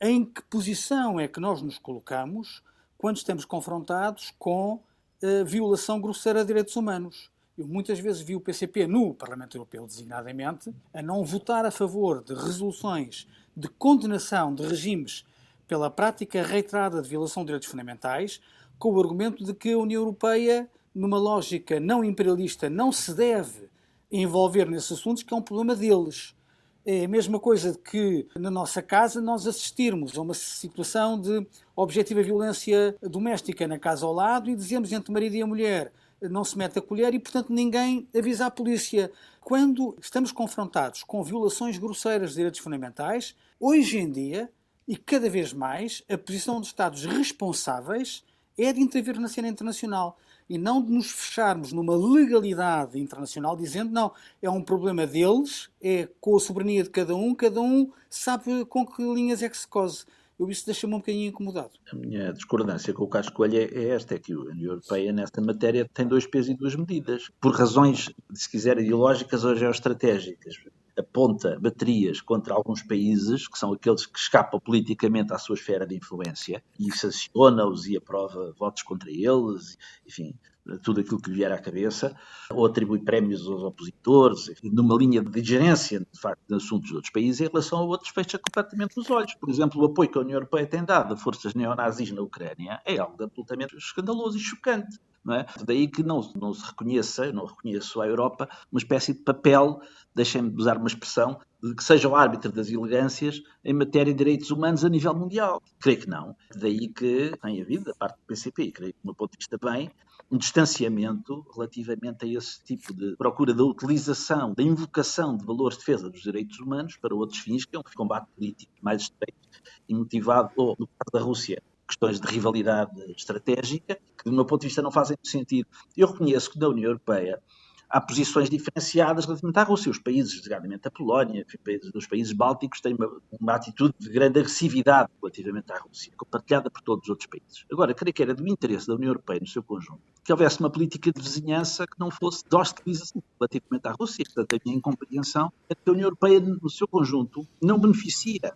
em que posição é que nós nos colocamos quando estamos confrontados com a violação grosseira de direitos humanos. Eu muitas vezes vi o PCP no Parlamento Europeu, designadamente, a não votar a favor de resoluções de condenação de regimes pela prática reiterada de violação de direitos fundamentais, com o argumento de que a União Europeia numa lógica não imperialista, não se deve envolver nesses assuntos, que é um problema deles. É a mesma coisa que na nossa casa nós assistirmos a uma situação de objetiva violência doméstica na casa ao lado e dizemos entre marido e a mulher não se mete a colher e, portanto, ninguém avisa a polícia. Quando estamos confrontados com violações grosseiras de direitos fundamentais, hoje em dia, e cada vez mais, a posição dos Estados responsáveis é de intervir na cena internacional e não de nos fecharmos numa legalidade internacional dizendo não, é um problema deles, é com a soberania de cada um, cada um sabe com que linhas é que se cose. Eu isso deixa-me um bocadinho incomodado. A minha discordância com o Carlos Coelho é esta, é que a União Europeia nesta matéria tem dois pesos e duas medidas. Por razões, se quiser, ideológicas ou geoestratégicas aponta baterias contra alguns países, que são aqueles que escapam politicamente à sua esfera de influência, e sanciona-os e aprova votos contra eles, enfim, tudo aquilo que lhe vier à cabeça, ou atribui prémios aos opositores, numa linha de gerência, de facto, de assuntos de outros países, em relação a outros fecha completamente os olhos. Por exemplo, o apoio que a União Europeia tem dado a forças neonazis na Ucrânia é algo absolutamente escandaloso e chocante. Não é? Daí que não, não se reconheça, não reconheço à Europa, uma espécie de papel, deixem-me usar uma expressão, de que seja o árbitro das elegâncias em matéria de direitos humanos a nível mundial. Creio que não. Daí que tem havido, da parte do PCP, creio que, do meu ponto de vista, bem, um distanciamento relativamente a esse tipo de procura da utilização, da invocação de valores de defesa dos direitos humanos para outros fins, que é um combate político mais estreito e motivado, ou no caso da Rússia, questões de rivalidade estratégica, que do meu ponto de vista não fazem sentido. Eu reconheço que na União Europeia há posições diferenciadas relativamente à Rússia. Os países, designadamente a Polónia, os países bálticos, têm uma, uma, atitude de grande agressividade relativamente à Rússia, compartilhada por todos os outros países. Agora, creio que era do interesse da União Europeia, no seu conjunto, que houvesse uma política de vizinhança que não fosse de hostilização relativamente à Rússia. Portanto, a minha incompreensão é que a União Europeia, no seu conjunto, não beneficia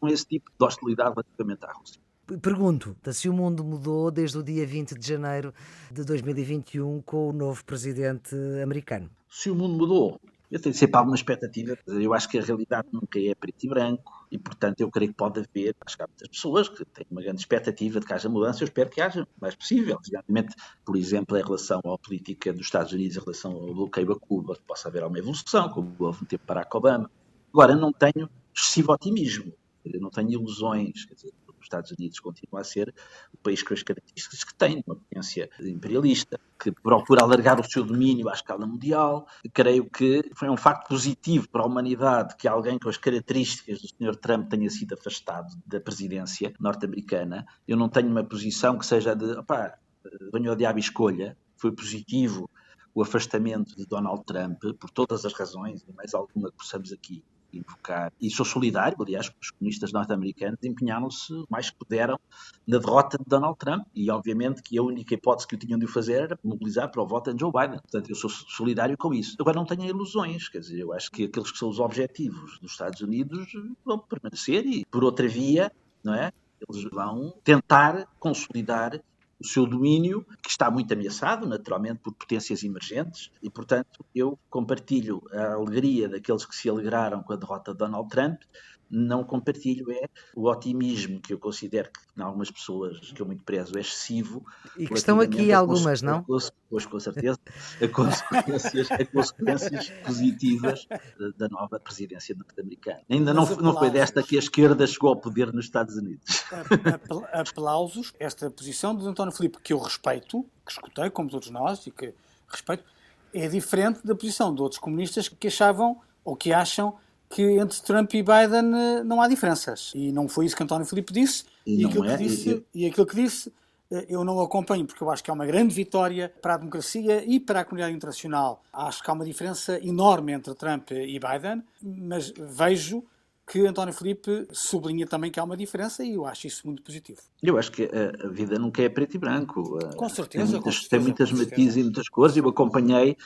com esse tipo de hostilidade relativamente à Rússia. Pergunto se o mundo mudou desde o dia 20 de janeiro de 2021 com o novo presidente americano. Se o mundo mudou, eu tenho sempre alguma expectativa. Eu acho que a realidade nunca é preto e branco e, portanto, eu creio que pode haver. Acho que há muitas pessoas que têm uma grande expectativa de que haja mudança. Eu espero que haja o mais possível. Obviamente, por exemplo, em relação à política dos Estados Unidos, em relação ao bloqueio a Cuba, possa haver alguma evolução, como houve um tempo para Obama. Agora, não tenho excessivo otimismo. Eu não tenho ilusões. Dizer, Estados Unidos continua a ser o país com as características que tem, uma potência imperialista, que procura alargar o seu domínio à escala mundial. Creio que foi um facto positivo para a humanidade que alguém com as características do Sr. Trump tenha sido afastado da presidência norte-americana. Eu não tenho uma posição que seja de, opá, venho ao diabo e escolha. Foi positivo o afastamento de Donald Trump, por todas as razões, e mais alguma que possamos aqui invocar. E sou solidário, aliás, os comunistas norte-americanos empenharam-se o mais que puderam na derrota de Donald Trump e, obviamente, que a única hipótese que o tinham de fazer era mobilizar para o voto em Joe Biden. Portanto, eu sou solidário com isso. Agora, não tenho ilusões, quer dizer, eu acho que aqueles que são os objetivos dos Estados Unidos vão permanecer e, por outra via, não é? Eles vão tentar consolidar o seu domínio, que está muito ameaçado, naturalmente, por potências emergentes, e, portanto, eu compartilho a alegria daqueles que se alegraram com a derrota de Donald Trump, não compartilho é o otimismo que eu considero que em algumas pessoas que eu muito prezo é excessivo. E que estão aqui algumas, não? Pois, com certeza, a consequências, a consequências positivas da nova presidência norte-americana. Ainda não, não foi desta que a esquerda chegou ao poder nos Estados Unidos. Aplausos, esta posição de António Filipe, que eu respeito, que escutei, como todos nós, e que respeito, é diferente da posição de outros comunistas que achavam ou que acham que entre Trump e Biden eh, não há diferenças. E não foi isso que António Filipe disse. E, aquilo, é, que disse e, e aquilo que disse eh, eu não acompanho porque eu acho que é uma grande vitória para a democracia e para a comunidade internacional. Acho que há uma diferença enorme entre Trump e Biden, mas vejo que António Filipe sublinha também que há uma diferença e eu acho isso muito positivo. Eu acho que a, vida nunca é preto e branco. Com certeza. Tem muitas, com certeza, tem muitas matizes e muitas cores. Eu acompanhei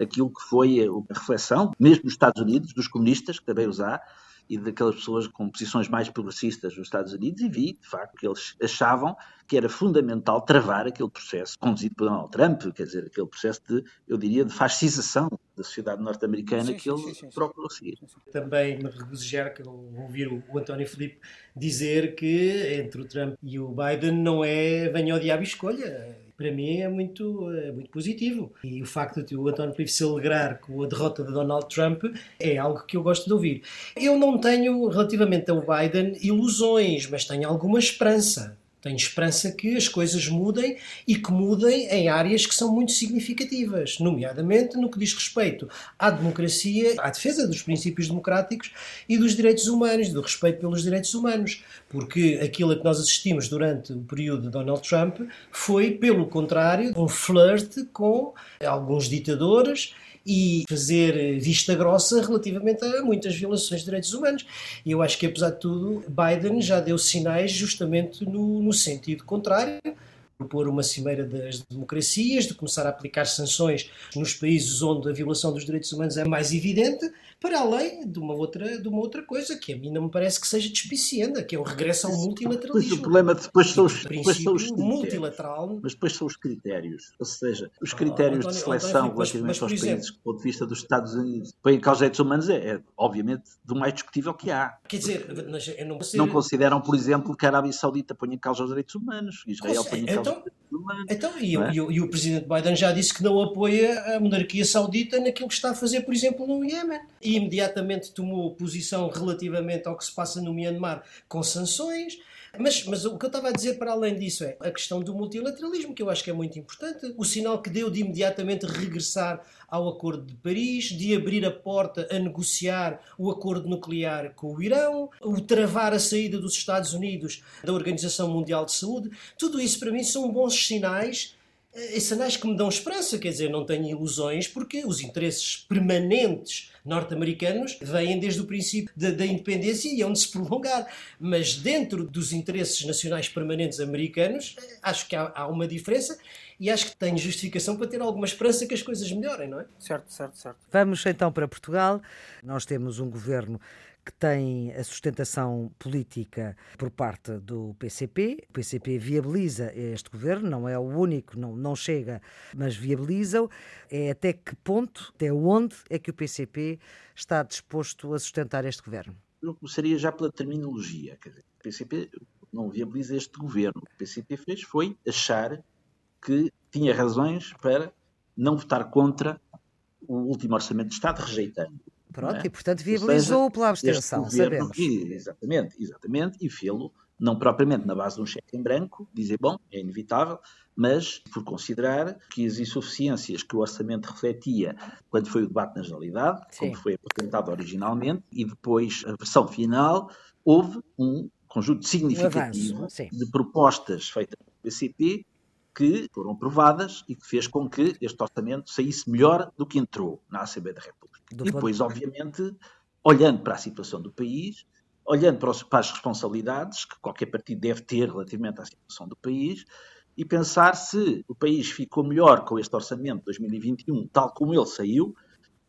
aquilo que foi a reflexão, mesmo nos Estados Unidos, dos comunistas, que também os há, e daquelas pessoas com posições mais progressistas nos Estados Unidos e vi, de facto, que eles achavam que era fundamental travar aquele processo conduzido por Donald Trump, quer dizer, aquele processo de, eu diria, de fascização da sociedade norte-americana que ele procurou seguir. Também me regozijar que ouvir o António Filipe dizer que entre o Trump e o Biden não é venha ao diabo escolha para mim é muito, é muito positivo. E o facto de o António Filipe se alegrar com a derrota de Donald Trump é algo que eu gosto de ouvir. Eu não tenho, relativamente ao Biden, ilusões, mas tenho alguma esperança. Tenho esperança que as coisas mudem e que mudem em áreas que são muito significativas, nomeadamente no que diz respeito à democracia, à defesa dos princípios democráticos e dos direitos humanos, do respeito pelos direitos humanos. Porque aquilo a que nós assistimos durante o período de Donald Trump foi, pelo contrário, um flerte com alguns ditadores e fazer vista grossa relativamente a muitas violações de direitos humanos. E eu acho que, apesar de tudo, Biden já deu sinais justamente no, no sentido contrário propor uma cimeira das democracias, de começar a aplicar sanções nos países onde a violação dos direitos humanos é mais evidente, para além de uma outra, de uma outra coisa que a mim não me parece que seja despicienda, que é o regresso ao multilateralismo. O problema depois são os, depois são os multilateral. Mas depois são os critérios. Ou seja, os ah, critérios oh, António, de seleção António, relativamente aos exemplo, países, do ponto de vista dos Estados Unidos, põem em causa direitos humanos, é, é, obviamente do mais discutível que há. Quer dizer, não, não, consideram, por exemplo, que a Arábia Saudita põe em causa os direitos humanos, Israel põe em causa então, Então, e, é? e, e, o presidente Biden já disse que não apoia a monarquia saudita naquilo que está a fazer, por exemplo, no Iémen. E imediatamente tomou posição relativamente ao que se passa no Myanmar com sanções. Mas, mas o que eu estava a dizer para além disso é a questão do multilateralismo, que eu acho que é muito importante. O sinal que deu de imediatamente regressar ao Acordo de Paris, de abrir a porta a negociar o acordo nuclear com o Irão, o travar a saída dos Estados Unidos da Organização Mundial de Saúde. Tudo isso para mim são bons sinais e sinais que me dão esperança, quer dizer, não tenho ilusões, porque os interesses permanentes norte-americanos vêm desde o princípio da, da independência e hão de se prolongar. Mas dentro dos interesses nacionais permanentes americanos, acho que há, há uma diferença e acho que tenho justificação para ter alguma esperança que as coisas melhorem, não é? Certo, certo, certo. Vamos então para Portugal. Nós temos um governo que tem a sustentação política por parte do PCP. O PCP viabiliza este governo, não é o único, não, não chega, mas viabiliza-o. É até que ponto, até onde é que o PCP está disposto a sustentar este governo? Eu começaria já pela terminologia. Dizer, o PCP não viabiliza este governo. O PCP fez foi achar que tinha razões para não votar contra o último orçamento de Estado, rejeitando. Pronto, é? e portanto viabilizou pela abstenção, governo, sabemos. Exatamente, exatamente, e fê-lo não propriamente na base de um cheque em branco, dizer, bom, é inevitável, mas por considerar que as insuficiências que o orçamento refletia quando foi o debate na generalidade, Sim. como foi apresentado originalmente, e depois a versão final, houve um conjunto significativo um de propostas feitas pelo PCP que foram aprovadas e que fez com que este orçamento saísse melhor do que entrou na Assembleia da República. E depois, obviamente, olhando para a situação do país, olhando para as responsabilidades que qualquer partido deve ter relativamente à situação do país e pensar se o país ficou melhor com este orçamento de 2021, tal como ele saiu,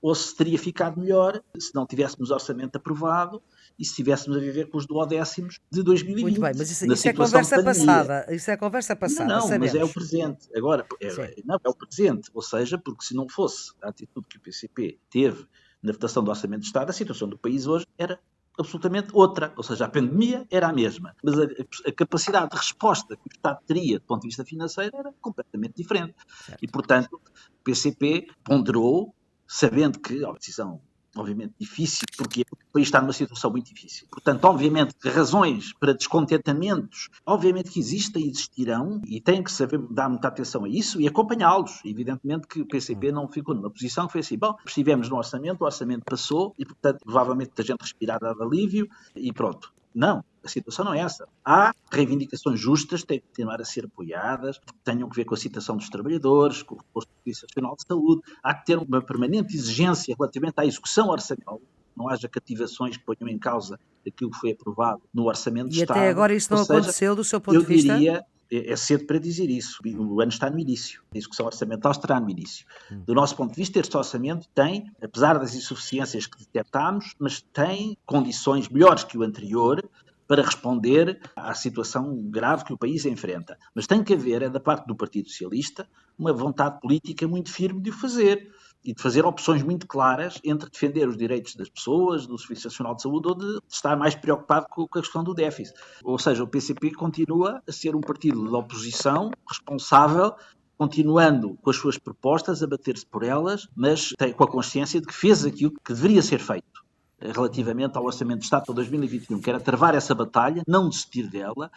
ou se teria ficado melhor se não tivéssemos orçamento aprovado e se estivéssemos a viver com os duodécimos de 2020. Muito bem, mas isso, isso é conversa passada. Isso é conversa passada. Não, não mas é o presente. Agora, é, não, é o presente. Ou seja, porque se não fosse a atitude que o PCP teve na votação do Orçamento de Estado, a situação do país hoje era absolutamente outra. Ou seja, a pandemia era a mesma, mas a, a, capacidade de resposta que o Estado teria do ponto de vista financeiro era completamente diferente. Certo. E, portanto, o PCP ponderou, sabendo que a decisão obviamente difícil, porque o país está numa situação muito difícil. Portanto, obviamente razões para descontentamentos, obviamente que existem e existirão, e tem que saber dar muita atenção a isso e acompanhá-los. Evidentemente que o PCP não ficou numa posição que foi assim, bom, estivemos no orçamento, o orçamento passou, e portanto, provavelmente a gente respirar de alívio, e pronto. Não, a situação não é essa. Há reivindicações justas, têm que continuar a ser apoiadas, tenham que ver com a citação dos trabalhadores, com o de Serviço Nacional de Saúde. Há que ter uma permanente exigência relativamente à execução orçamental. Não haja cativações que ponham em causa aquilo que foi aprovado no Orçamento de Estado. E até agora isso não seja, aconteceu, do seu ponto de vista? Eu diria, é, é cedo para dizer isso. O ano está no início. A discussão orçamental estará no início. Do nosso ponto de vista, este orçamento tem, apesar das insuficiências que detectámos, mas tem condições melhores que o anterior para responder à situação grave que o país enfrenta. Mas tem que haver, é da parte do Partido Socialista, uma vontade política muito firme de o fazer e de fazer opções muito claras entre defender os direitos das pessoas, do Serviço Nacional de Saúde, ou de estar mais preocupado com a questão do déficit. Ou seja, o PCP continua a ser um partido de oposição responsável continuando com as suas propostas, a bater-se por elas, mas com a consciência de que fez aquilo que deveria ser feito relativamente ao Orçamento de Estado para 2021, que era travar essa batalha, não desistir dela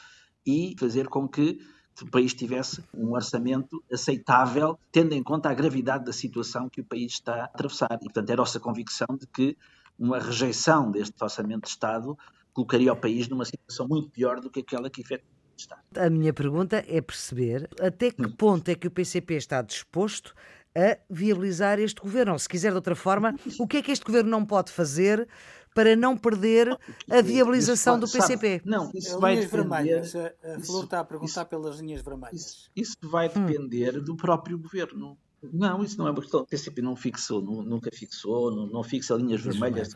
e fazer com que o país tivesse um orçamento aceitável, tendo em conta a gravidade da situação que o país está a atravessar. E, portanto, é a nossa convicção de que uma rejeição deste orçamento de Estado colocaria o país numa situação muito pior do que aquela que efetivamente está. A minha pergunta é perceber até que ponto é que o PCP está disposto a viabilizar este governo. Ou, se quiser de outra forma, o que é que este governo não pode fazer para não perder a viabilização do PCP? Não, isso é vai linhas depender... vermelhas. A Flor está a perguntar isso, pelas linhas vermelhas. Isso, isso vai hum. depender hum. do próprio governo. Não, isso não é uma questão. O PCP não fixou, nunca fixou, não, não fixa linhas vermelhas.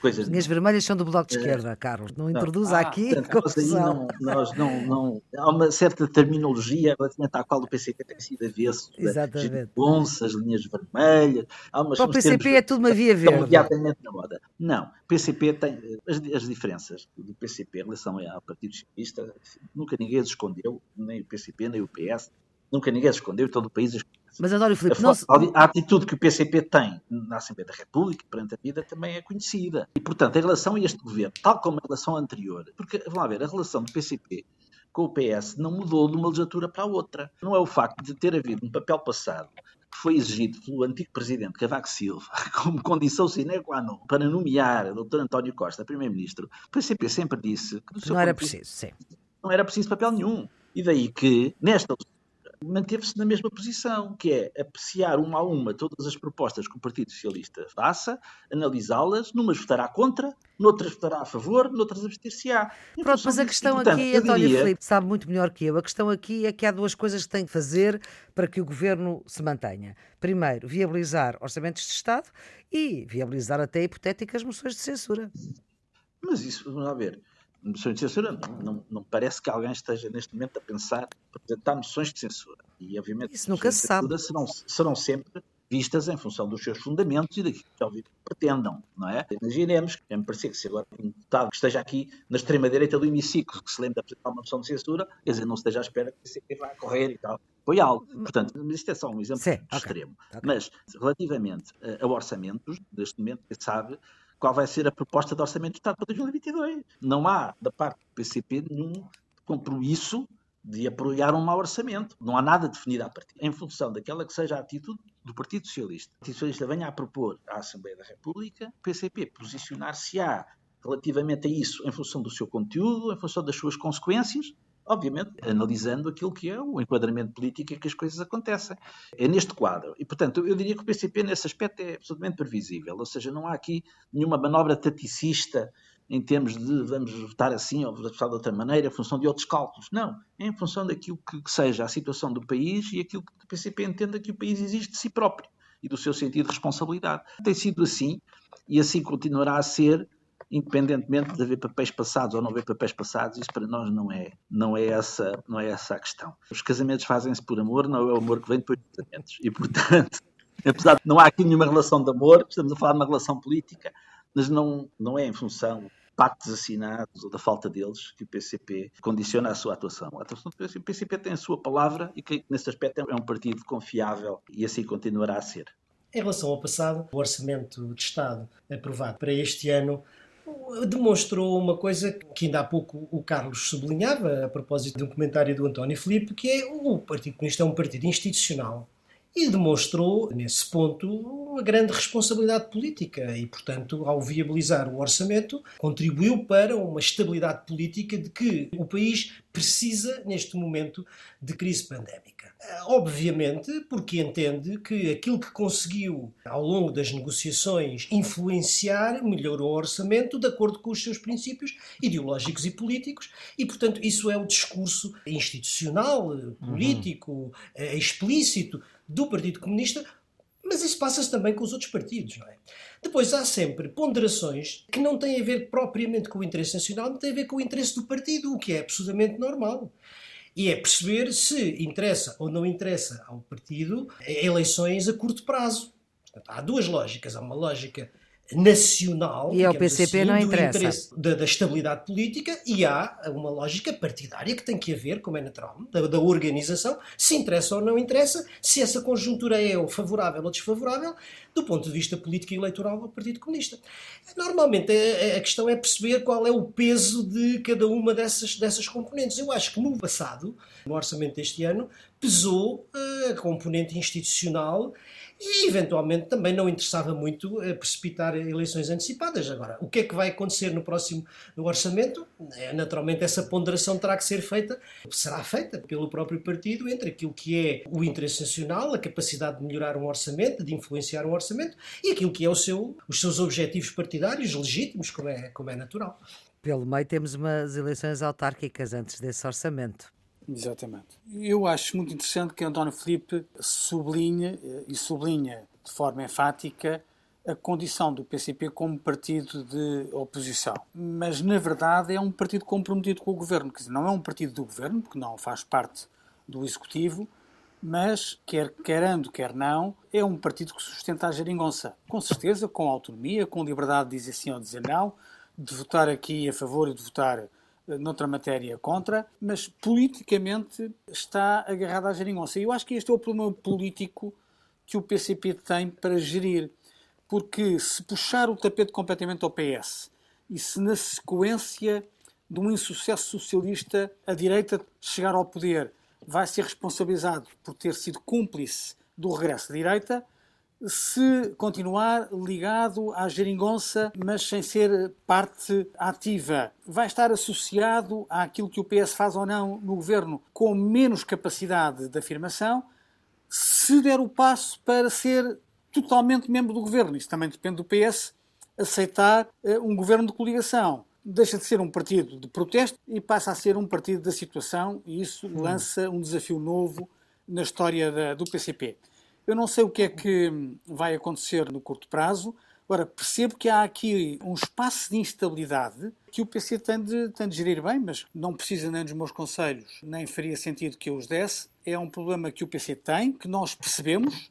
Coisas linhas vermelhas são do Bloco de Esquerda, é. Carlos. Não introduza ah, aqui portanto. Não, nós não, não, há uma certa terminologia relativamente à qual o PCP tem sido avesso. Exatamente. Onças, linhas vermelhas. Há umas, Para o PCP é tudo uma via verde. imediatamente na moda. Não, o PCP tem as, as diferenças do PCP em relação ao Partido Socialista. Nunca ninguém as escondeu, nem o PCP, nem o PS. Nunca ninguém as escondeu, todo o país as mas António Filipe, a, a atitude que o PCP tem na Assembleia da República perante a vida também é conhecida. E, portanto, em relação a este governo, tal como em relação anterior, porque, vamos lá ver, a relação do PCP com o PS não mudou de uma legislatura para a outra. Não é o facto de ter havido um papel passado que foi exigido pelo antigo presidente Cavaco Silva como condição sine qua non para nomear o Dr. António Costa primeiro-ministro. O PCP sempre disse que não era preciso, sim. não era preciso papel nenhum. E daí que, nesta manteve-se na mesma posição, que é apreciar uma a uma todas as propostas que o Partido Socialista faça, analisá-las, numas votará contra, noutras votará a favor, noutras abster-se-á. Pronto, mas a questão aqui, António diria... Filipe, sabe muito melhor que eu, a questão aqui é que há duas coisas que tem que fazer para que o governo se mantenha. Primeiro, viabilizar orçamentos de Estado e viabilizar até hipotéticas moções de censura. Mas isso, vamos lá ver moções de censura, não, não, não, parece que alguém esteja neste momento a pensar apresentar moções de censura. E, obviamente, Isso nunca se sabe. Serão, serão sempre vistas em função dos seus fundamentos e daquilo que obviamente pretendam, não é? Imaginemos, me parecer que se agora um deputado que esteja aqui na extrema-direita do hemiciclo, que se lembra de apresentar uma moção de censura, quer dizer, não esteja à espera que esse vá correr e tal. Foi algo. Portanto, isto é só um exemplo Sim, extremo. Okay. Mas, relativamente a, a orçamentos, neste momento, quem sabe, qual vai ser a proposta de orçamento do Estado para 2022. Não há, da parte do PCP, nenhum compromisso de apoiar um mau orçamento. Não há nada definido a partir. Em função daquela que seja a atitude do Partido Socialista. O Partido Socialista venha a propor à Assembleia da República, o PCP posicionar-se-á relativamente a isso em função do seu conteúdo, em função das suas consequências, obviamente, analisando aquilo que é o enquadramento político em que as coisas acontecem. É neste quadro. E, portanto, eu diria que o PCP, nesse aspecto, é absolutamente previsível. Ou seja, não há aqui nenhuma manobra taticista em termos de vamos votar assim ou votar de outra maneira, em função de outros cálculos. Não. É em função daquilo que seja a situação do país e aquilo que o PCP entenda que o país existe de si próprio e do seu sentido de responsabilidade. Tem sido assim e assim continuará a ser independentemente de haver papéis passados ou não haver papéis passados, isso para nós não é, não é, essa, não é essa a questão. Os casamentos fazem-se por amor, não é o amor que vem depois dos casamentos. E, portanto, apesar de não há aqui nenhuma relação de amor, estamos a falar de uma relação política, mas não, não é em função de pactos assinados ou da falta deles que o PCP condiciona a sua atuação. A atuação do PCP, o PCP tem a sua palavra e que, nesse aspecto, é um partido confiável e assim continuará a ser. Em relação ao passado, o Orçamento de Estado aprovado para este ano demonstrou uma coisa que ainda há pouco o Carlos sublinhava a propósito de um comentário do António Filipe, que é o Partido Comunista é um partido institucional e demonstrou, nesse ponto, uma grande responsabilidade política e, portanto, ao viabilizar o orçamento, contribuiu para uma estabilidade política de que o país precisa neste momento de crise pandémica. Obviamente, porque entende que aquilo que conseguiu ao longo das negociações influenciar melhorou o orçamento de acordo com os seus princípios ideológicos e políticos, e portanto isso é o discurso institucional, político, uhum. explícito do Partido Comunista, mas isso passa-se também com os outros partidos, não é? Depois há sempre ponderações que não têm a ver propriamente com o interesse nacional, mas têm a ver com o interesse do partido, o que é absolutamente normal. E é perceber se interessa ou não interessa ao partido eleições a curto prazo. Portanto, há duas lógicas. Há uma lógica nacional e ao PCP assim, não interessa da, da, estabilidade política e há uma lógica partidária que tem que haver, como é natural, da, da, organização, se interessa ou não interessa, se essa conjuntura é favorável ou desfavorável, do ponto de vista político e eleitoral ao Partido Comunista. Normalmente a, a questão é perceber qual é o peso de cada uma dessas, dessas componentes. Eu acho que no passado, no orçamento deste ano, pesou eh, a componente institucional e eventualmente também não interessava muito eh, precipitar eleições antecipadas. Agora, o que é que vai acontecer no próximo no orçamento? É, naturalmente, essa ponderação terá que ser feita, será feita pelo próprio partido entre aquilo que é o interesse nacional, a capacidade de melhorar um orçamento, de influenciar um orçamento, e aquilo que é seu, os seus objetivos partidários legítimos, como é, como é natural. Pelo meio, temos umas eleições autárquicas antes desse orçamento. Exatamente. Eu acho muito interessante que António Filipe sublinhe, eh, e sublinha de forma enfática, a condição do PCP como partido de oposição. Mas, na verdade, é um partido comprometido com o governo. Quer dizer, não é um partido do governo, porque não faz parte do executivo, mas, quer querendo, quer não, é um partido que sustenta a geringonça. Com certeza, com autonomia, com liberdade de dizer sim ou dizer não, de votar aqui a favor e de votar noutra matéria contra, mas politicamente está agarrado à geringonça. E eu acho que este é o problema político que o PCP tem para gerir. Porque se puxar o tapete completamente ao PS e se na sequência de um insucesso socialista a direita chegar ao poder vai ser responsabilizado por ter sido cúmplice do regresso da direita, se continuar ligado à geringonça, mas sem ser parte ativa, vai estar associado àquilo que o PS faz ou não no governo, com menos capacidade de afirmação, se der o passo para ser totalmente membro do governo. Isso também depende do PS aceitar uh, um governo de coligação. Deixa de ser um partido de protesto e passa a ser um partido da situação, e isso hum. lança um desafio novo na história da, do PCP. Eu não sei o que é que vai acontecer no curto prazo. Agora, percebo que há aqui um espaço de instabilidade que o PC tem de, tem de gerir bem, mas não precisa nem dos meus conselhos, nem faria sentido que eu os desse. É um problema que o PC tem, que nós percebemos,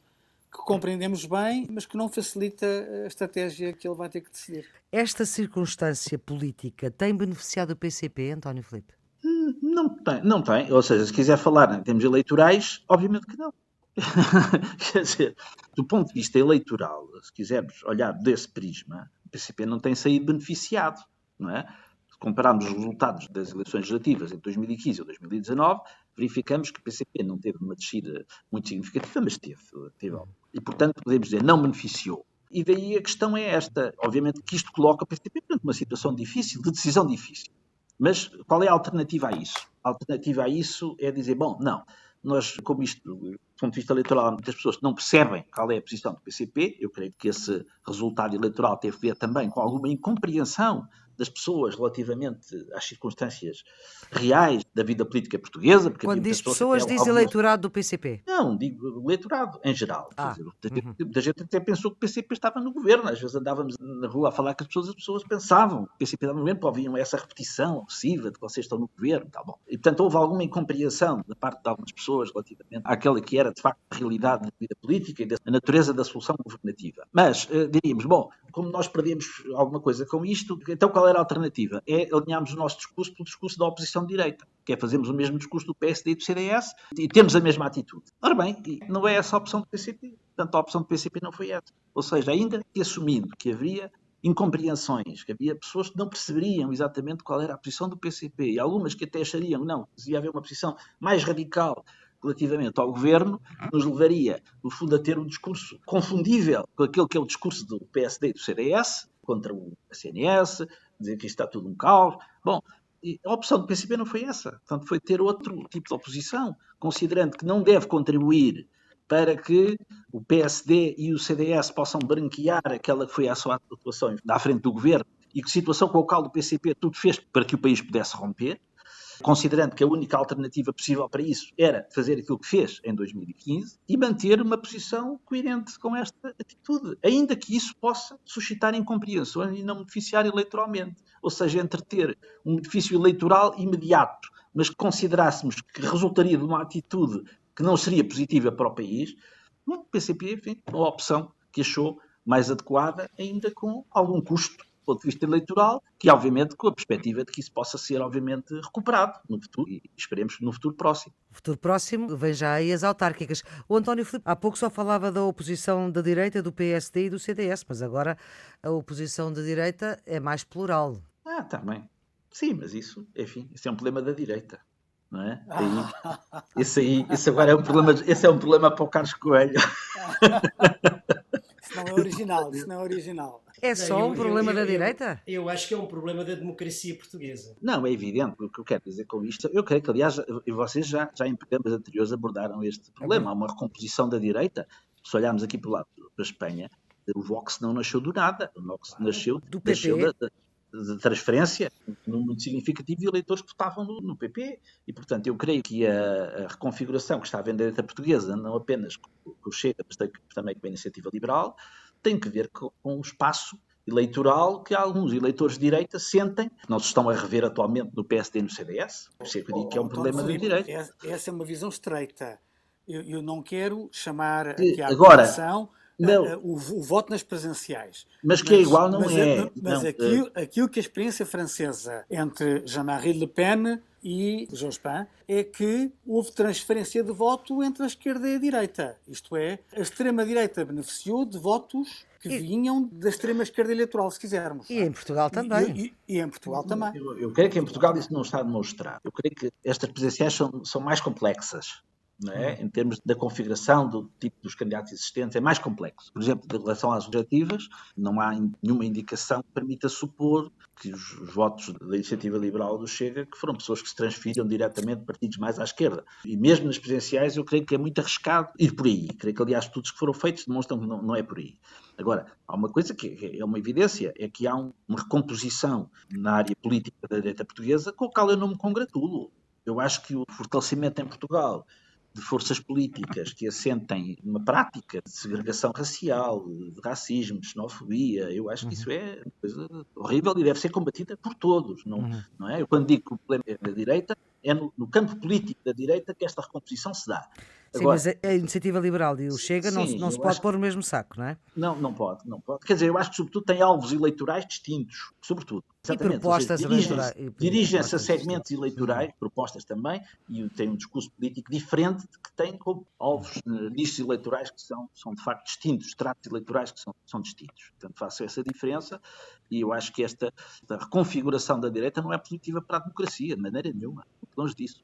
que compreendemos bem, mas que não facilita a estratégia que ele vai ter que decidir. Esta circunstância política tem beneficiado o PCP, António Filipe? Hum, não tem, não tem. Ou seja, se quiser falar em termos eleitorais, obviamente que não. Quer dizer, do ponto de vista eleitoral, se quisermos olhar desse prisma, o PCP não tem saído beneficiado, não é? Se compararmos os resultados das eleições legislativas em 2015 ou 2019, verificamos que o PCP não teve uma descida muito significativa, mas teve, teve e, portanto, podemos dizer, não beneficiou. E daí a questão é esta. Obviamente que isto coloca o PCP perante uma situação difícil, de decisão difícil. Mas qual é a alternativa a isso? A alternativa a isso é dizer, bom, não, nós, como isto, do ponto de vista eleitoral, muitas pessoas não percebem qual é a posição do PCP. Eu creio que esse resultado eleitoral teve a ver também com alguma incompreensão das pessoas relativamente às circunstâncias reais da vida política portuguesa. Quando diz pessoas, diz algumas... eleitorado do PCP? Não, digo eleitorado em geral. Ah. Dizer, uhum. gente, muita, gente, até pensou que o PCP estava no governo. Às vezes andávamos na rua a falar com as pessoas, as pessoas pensavam que o PCP estava no governo, porque ouviam essa repetição obsessiva de que vocês estão no governo. Tá bom. E, portanto, houve alguma incompreensão da parte de algumas pessoas relativamente àquela que era, de facto, a realidade da vida política e da natureza da solução governativa. Mas, uh, diríamos, bom, como nós perdemos alguma coisa com isto, então qual era a alternativa? É alinharmos o nosso discurso pelo discurso da oposição direita, que é fazermos o mesmo discurso do PSD e do CDS e temos a mesma atitude. Ora bem, não é essa a opção do PCP. Portanto, a opção do PCP não foi essa. Ou seja, ainda que assumindo que haveria incompreensões, que havia pessoas que não perceberiam exatamente qual era a posição do PCP e algumas que até achariam, não, devia haver uma posição mais radical relativamente ao governo, nos levaria, no fundo, a ter um discurso confundível com aquele que é o discurso do PSD e do CDS, contra o CNS, dizer que isto está tudo um caos. Bom, a opção do PCP não foi essa. Portanto, foi ter outro tipo de oposição, considerando que não deve contribuir para que o PSD e o CDS possam branquear aquela que foi a sua atuação à frente do governo e que situação com a qual o PCP tudo fez para que o país pudesse romper considerando que a única alternativa possível para isso era fazer aquilo que fez em 2015 e manter uma posição coerente com esta atitude, ainda que isso possa suscitar incompreensões e não beneficiar eleitoralmente, ou seja, entreter um benefício eleitoral imediato, mas que considerássemos que resultaria de uma atitude que não seria positiva para o país, o PCP, enfim, uma opção que achou mais adequada, ainda com algum custo ponto de vista eleitoral, que obviamente com a perspectiva de que isso possa ser obviamente recuperado no futuro e esperemos no futuro próximo. No futuro próximo vem já aí as autárquicas. O António Filipe há pouco só falava da oposição da direita, do PSD e do CDS, mas agora a oposição da direita é mais plural. Ah, também. Sim, mas isso, enfim, isso é um problema da direita. Não é? Aí, esse, aí, esse agora é um problema, esse é um problema para o Carlos Coelho. Não é original, isso não é original. É só eu, um problema eu, eu, da direita? Eu acho que é um problema da democracia portuguesa. Não, é evidente. O que eu quero dizer com isto, eu creio que, aliás, vocês já, já em programas anteriores abordaram este problema. Há uma recomposição da direita. Se olharmos aqui para o lado da Espanha, o Vox não nasceu do nada. O Vox nasceu, do nasceu da, de transferência muito significativo de eleitores que votavam no, no, PP. E, portanto, eu creio que a, a reconfiguração que está a vender a direita portuguesa, não apenas com, o Chega, mas também com a iniciativa liberal, tem que ver com, com o espaço eleitoral que alguns eleitores de direita sentem não se estão a rever atualmente no PSD e no CDS. Por isso é que eu digo que é um problema da direita. Essa é uma visão estreita. Eu, eu não quero chamar aqui a Agora, não. O, o, voto nas presenciais. Mas que é igual não mas, é. Mas não, aquilo, é. aquilo que a experiência francesa entre Jean-Marie Le Pen e Jospin é que houve transferência de voto entre a esquerda e a direita. Isto é, a extrema-direita beneficiou de votos que e... vinham da extrema-esquerda eleitoral, se quisermos. E em Portugal também. E, e, e em Portugal também. Eu, eu, creio que em Portugal isso não está demonstrado. Eu creio que estas presenciais são, são mais complexas é? em termos da configuração do tipo dos candidatos existentes, é mais complexo. Por exemplo, em relação às legislativas, não há nenhuma indicação que permita supor que os, os, votos da iniciativa liberal do Chega que foram pessoas que se transferiram diretamente de partidos mais à esquerda. E mesmo nas presidenciais, eu creio que é muito arriscado ir por aí. Creio que, aliás, estudos que foram feitos demonstram que não, não é por aí. Agora, há uma coisa que é uma evidência, é que há um, uma recomposição na área política da direita portuguesa com a qual eu não me congratulo. Eu acho que o fortalecimento em Portugal de forças políticas que assentem uma prática de segregação racial, de racismo, de xenofobia, eu acho que isso uhum. é uma coisa horrível e deve ser combatida por todos. Não, uhum. não é? Eu quando digo que o problema é da direita, é no, no campo político da direita que esta recomposição se dá. Sim, Agora, mas a iniciativa liberal e o Chega sim, não, não se pode pôr no mesmo saco, não é? Não, não pode, não pode. Quer dizer, eu acho que sobretudo tem alvos eleitorais distintos, sobretudo. Exatamente. E propostas dirigem-se dirigem a segmentos eleitorais, propostas também, e tem um discurso político diferente que tem como alvos nichos eleitorais que são, são de facto distintos, tratos eleitorais que são, são distintos. Portanto, faço essa diferença e eu acho que esta, esta reconfiguração da direita não é positiva para a democracia, de maneira nenhuma. Longe disso.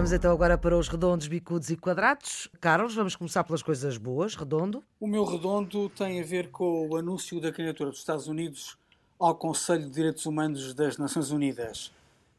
Vamos então agora para os redondos, bicudos e quadrados. Carlos, vamos começar pelas coisas boas. Redondo. O meu redondo tem a ver com o anúncio da candidatura dos Estados Unidos ao Conselho de Direitos Humanos das Nações Unidas.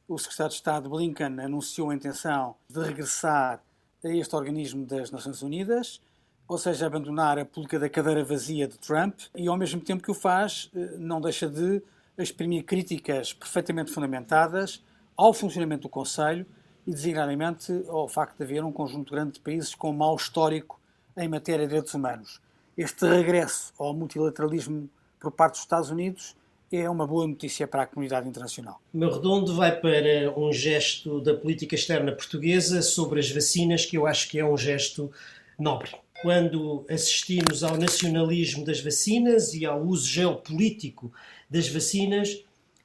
O secretário de Estado Blinken anunciou a intenção de regressar a este organismo das Nações Unidas, ou seja, abandonar a política da cadeira vazia de Trump, e ao mesmo tempo que o faz, eh, não deixa de exprimir críticas perfeitamente fundamentadas ao funcionamento do Conselho e, designadamente, ao facto de haver um conjunto grande de países com mau histórico em matéria de direitos humanos. Este regresso ao multilateralismo por parte dos Estados Unidos é uma boa notícia para a comunidade internacional. Meu redondo vai para um gesto da política externa portuguesa sobre as vacinas, que eu acho que é um gesto nobre. Quando assistimos ao nacionalismo das vacinas e ao uso geopolítico das vacinas,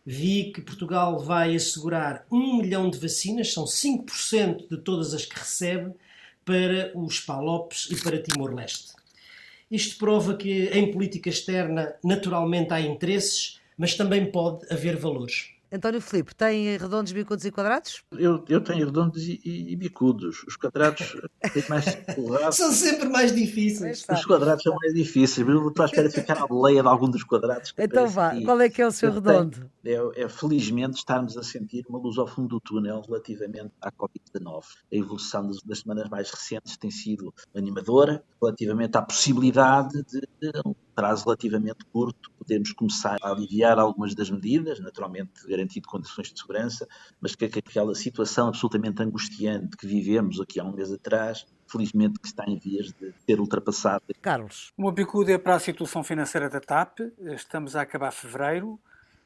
vi que Portugal vai assegurar um milhão de vacinas, são 5% de todas as que recebe, para os PALOPs e para Timor-Leste. Isto prova que em política externa, naturalmente, há interesses, mas também pode haver valores. António Filipe, tem redondos, bicudos e quadrados? Eu, eu tenho redondos e, e, e bicudos. Os quadrados têm mais dificuldade. São sempre mais difíceis. Os quadrados são mais difíceis. Mas eu estou à espera de ficar à boleia de algum dos quadrados. Então vá, que... qual é que é o seu redondo? É, é, felizmente estarmos a sentir uma luz ao fundo do túnel relativamente à Covid-19. A evolução das, das, semanas mais recentes tem sido animadora relativamente à possibilidade de, de prazo relativamente curto, podemos começar a aliviar algumas das medidas, naturalmente garantido condições de segurança, mas que aquela situação absolutamente angustiante que vivemos aqui há um mês atrás, felizmente que está em vias de ser ultrapassada. Carlos. Uma bicuda é para a situação financeira da TAP. Estamos a acabar fevereiro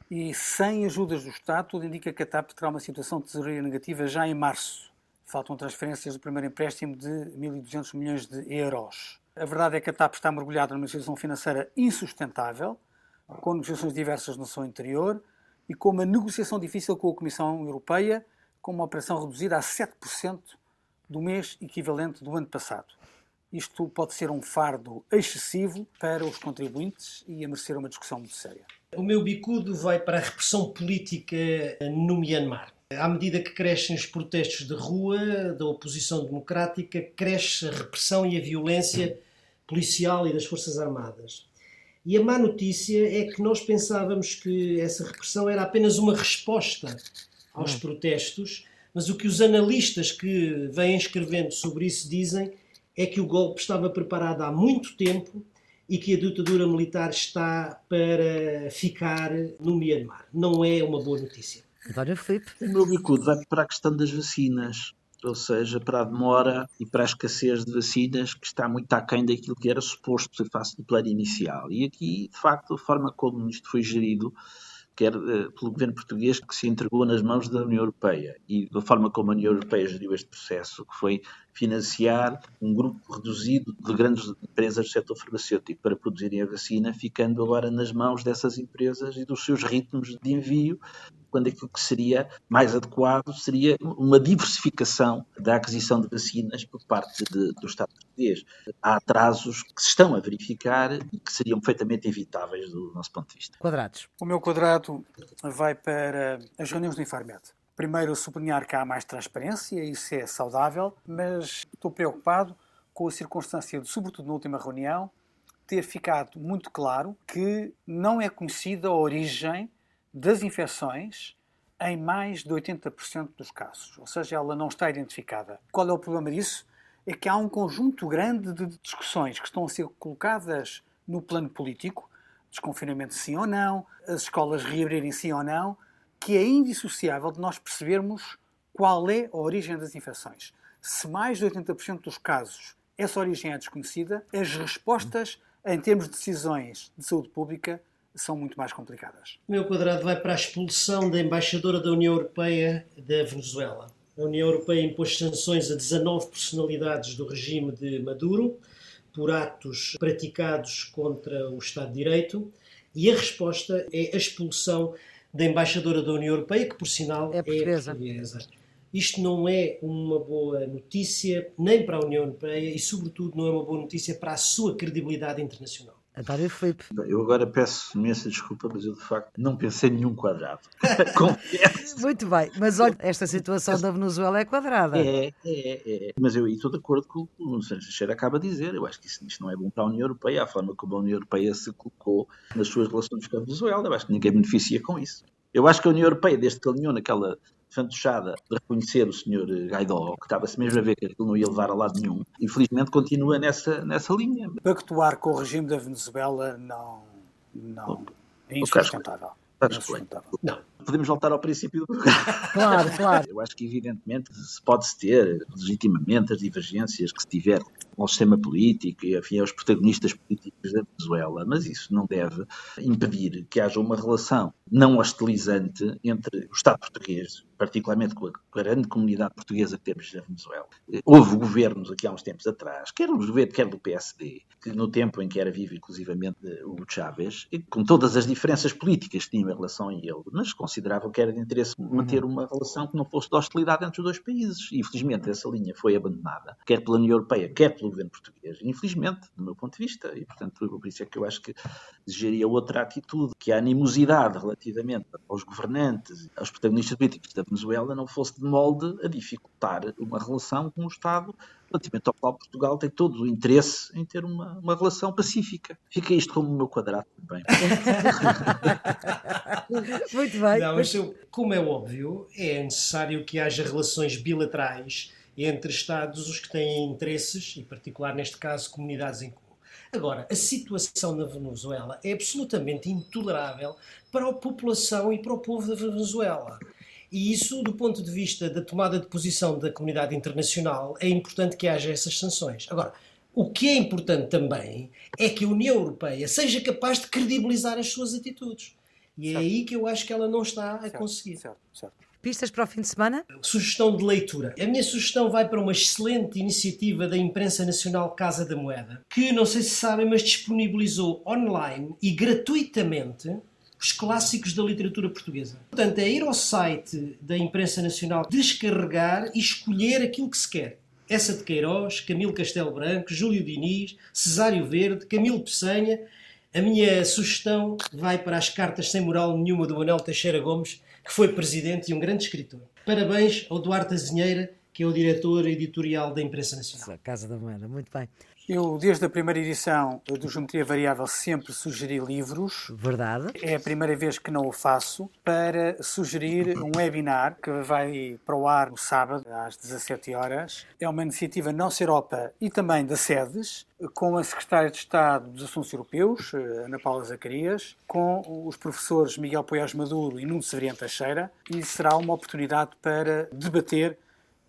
e sem ajudas do Estado, tudo indica que a TAP terá uma situação de tesouraria negativa já em março. Faltam transferências do primeiro empréstimo de 1.200 milhões de euros. A verdade é que a TAP está mergulhada numa situação financeira insustentável, com negociações diversas no seu interior, e com uma negociação difícil com a Comissão Europeia, com uma operação reduzida a 7% do mês equivalente do ano passado. Isto pode ser um fardo excessivo para os contribuintes e a merecer uma discussão muito séria. O meu bicudo vai para a repressão política no Myanmar. À medida que crescem os protestos de rua da oposição democrática, cresce a repressão e a violência policial e das Forças Armadas. E a má notícia é que nós pensávamos que essa repressão era apenas uma resposta aos hum. protestos, mas o que os analistas que vêm escrevendo sobre isso dizem é que o golpe estava preparado há muito tempo e que a ditadura militar está para ficar no Myanmar. Não é uma boa notícia. António Filipe. O meu bicudo vai para a questão das vacinas ou seja, para a demora e para a escassez de vacinas, que está muito aquém daquilo que era suposto ser face do plano inicial. E aqui, de facto, a forma como isto foi gerido, quer uh, pelo governo português, que se entregou nas mãos da União Europeia, e da forma como a União Europeia geriu este processo, que foi financiar um grupo reduzido de grandes empresas do setor farmacêutico para produzirem a vacina, ficando agora nas mãos dessas empresas e dos seus ritmos de envio, quando aquilo que seria mais adequado seria uma diversificação da aquisição de vacinas por parte de, do Estado português. Há atrasos que se estão a verificar e que seriam perfeitamente evitáveis do nosso ponto de vista. Quadrados. O meu quadrado vai para as reuniões do Infarmed. Primeiro, sublinhar que há mais transparência, isso é saudável, mas estou preocupado com a circunstância de, sobretudo na última reunião, ter ficado muito claro que não é conhecida a origem das infecções em mais de 80% dos casos, ou seja, ela não está identificada. Qual é o problema disso? É que há um conjunto grande de discussões que estão a ser colocadas no plano político, desconfinamento sim ou não, as escolas reabrirem sim ou não, que é indissociável de nós percebermos qual é a origem das infecções. Se mais de 80% dos casos essa origem é desconhecida, as respostas em termos de decisões de saúde pública são muito mais complicadas. O meu quadrado vai para a expulsão da embaixadora da União Europeia da Venezuela. A União Europeia impôs sanções a 19 personalidades do regime de Maduro por atos praticados contra o Estado de Direito e a resposta é a expulsão da embaixadora da União Europeia, que por sinal é portuguesa. É portuguesa. Isto não é uma boa notícia nem para a União Europeia e, sobretudo, não é uma boa notícia para a sua credibilidade internacional. António Filipe. Eu agora peço imensa desculpa, mas eu de facto não pensei em nenhum quadrado. Muito bem, mas olha, esta situação da Venezuela é quadrada. É, é, é. Mas eu estou de acordo com o que o. Teixeira acaba de dizer. Eu acho que isso, isto não é bom para a União Europeia, a forma como a União Europeia se colocou nas suas relações com a Venezuela. Eu acho que ninguém beneficia com isso. Eu acho que a União Europeia, desde que alinhou naquela fantochada de reconhecer o Sr. Guaidó, que estava-se mesmo a ver que aquilo não ia levar a lado nenhum, infelizmente continua nessa, nessa linha. Pactuar com o regime da Venezuela não, não é insustentável. Não. Podemos voltar ao princípio do Claro, claro. Eu acho que, evidentemente, se pode ter legitimamente as divergências que se tiver ao sistema político e enfim, aos protagonistas políticos da Venezuela, mas isso não deve impedir que haja uma relação não hostilizante entre o Estado português, particularmente com a grande comunidade portuguesa que temos na Venezuela. Houve governos aqui há uns tempos atrás, quer do governo, quer do PSD, que no tempo em que era vivo inclusivamente o Chávez, com todas as diferenças políticas que tinham em relação a ele, mas consideravam que era de interesse manter uma relação que não fosse de hostilidade entre os dois países. E, infelizmente, essa linha foi abandonada, quer pela União Europeia, quer pelo governo português. Infelizmente, do meu ponto de vista. E, portanto, por isso é que eu acho que desejaria outra atitude, que a animosidade relativamente aos governantes, aos protagonistas políticos da Venezuela, não fosse de molde a dificultar uma relação com o Estado relativamente ao qual Portugal tem todo o interesse em ter uma, uma relação pacífica. Fica isto como o meu quadrado também. Muito bem. Não, mas como é óbvio, é necessário que haja relações bilaterais entre Estados, os que têm interesses, e particular neste caso comunidades em comum. Agora, a situação na Venezuela é absolutamente intolerável para a população e para o povo da Venezuela. E isso, do ponto de vista da tomada de posição da comunidade internacional, é importante que haja essas sanções. Agora, o que é importante também é que a União Europeia seja capaz de credibilizar as suas atitudes. E é certo. aí que eu acho que ela não está a certo, conseguir. Certo, certo. Pistas para o fim de semana? Sugestão de leitura. A minha sugestão vai para uma excelente iniciativa da Imprensa Nacional Casa da Moeda, que não sei se sabem, mas disponibilizou online e gratuitamente os clássicos da literatura portuguesa. Portanto, é ir ao site da Imprensa Nacional, descarregar e escolher aquilo que se quer. Essa de Queiroz, Camilo Castelo Branco, Júlio Diniz, Cesário Verde, Camilo Peçanha. A minha sugestão vai para as cartas sem moral nenhuma do Manuel Teixeira Gomes, que foi presidente e um grande escritor. Parabéns ao Duarte Azinheira, que é o diretor editorial da Imprensa Nacional. Casa da Moeda, muito bem. Eu, desde a primeira edição do Geometria Variável, sempre sugeri livros. Verdade. É a primeira vez que não o faço, para sugerir um webinar que vai para o ar no sábado, às 17 horas. É uma iniciativa Nossa Europa e também da SEDES, com a Secretária de Estado dos Assuntos Europeus, Ana Paula Zacarias, com os professores Miguel Poiás Maduro e Nuno Severiano Teixeira, e será uma oportunidade para debater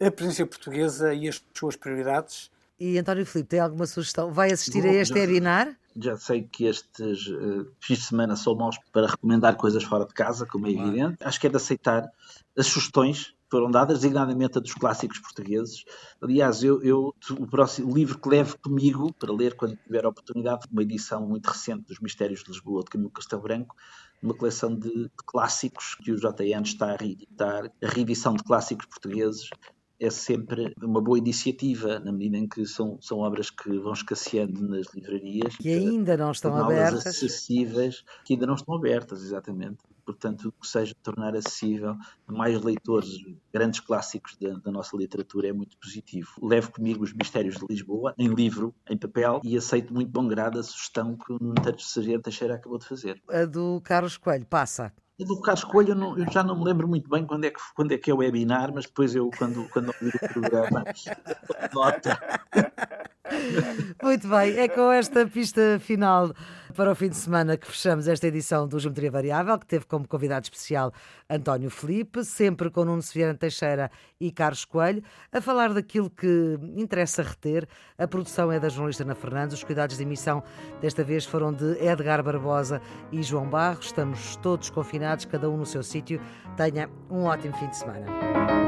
a presença portuguesa e as suas prioridades e António Filipe, tem alguma sugestão? Vai assistir Bom, a este já, webinar? Já sei que estes uh, fins de semana são maus para recomendar coisas fora de casa, como é evidente. Acho que é de aceitar as sugestões que foram dadas, designadamente a dos clássicos portugueses. Aliás, eu, eu, o próximo livro que levo comigo para ler quando tiver a oportunidade, uma edição muito recente dos Mistérios de Lisboa, de Camilo Castelo Branco, uma coleção de, de clássicos que o JN está a reeditar, a reedição de clássicos portugueses é sempre uma boa iniciativa, na medida em que são, são obras que vão escasseando nas livrarias. Que ainda não estão abertas. acessíveis, que ainda não estão abertas, exatamente. Portanto, que seja tornar acessível a mais leitores grandes clássicos da, da, nossa literatura é muito positivo. Levo comigo os Mistérios de Lisboa, em livro, em papel, e aceito muito bom grado a sugestão que o Nuno Sargento Teixeira acabou de fazer. A do Carlos Coelho, passa do Carlos Coelho, eu, eu, já não me lembro muito bem quando é que, quando é, que é o webinar, mas depois eu, quando, quando ouvir o programa, nota. Muito bem, é com esta pista final para o fim de semana que fechamos esta edição do Geometria Variável, que teve como convidado especial António Felipe, sempre com Nuno Seviana Teixeira e Carlos Coelho, a falar daquilo que interessa reter. A produção é da jornalista Ana Fernandes, os cuidados de emissão desta vez foram de Edgar Barbosa e João Barros. Estamos todos confinados, cada um no seu sítio. Tenha um ótimo fim de semana.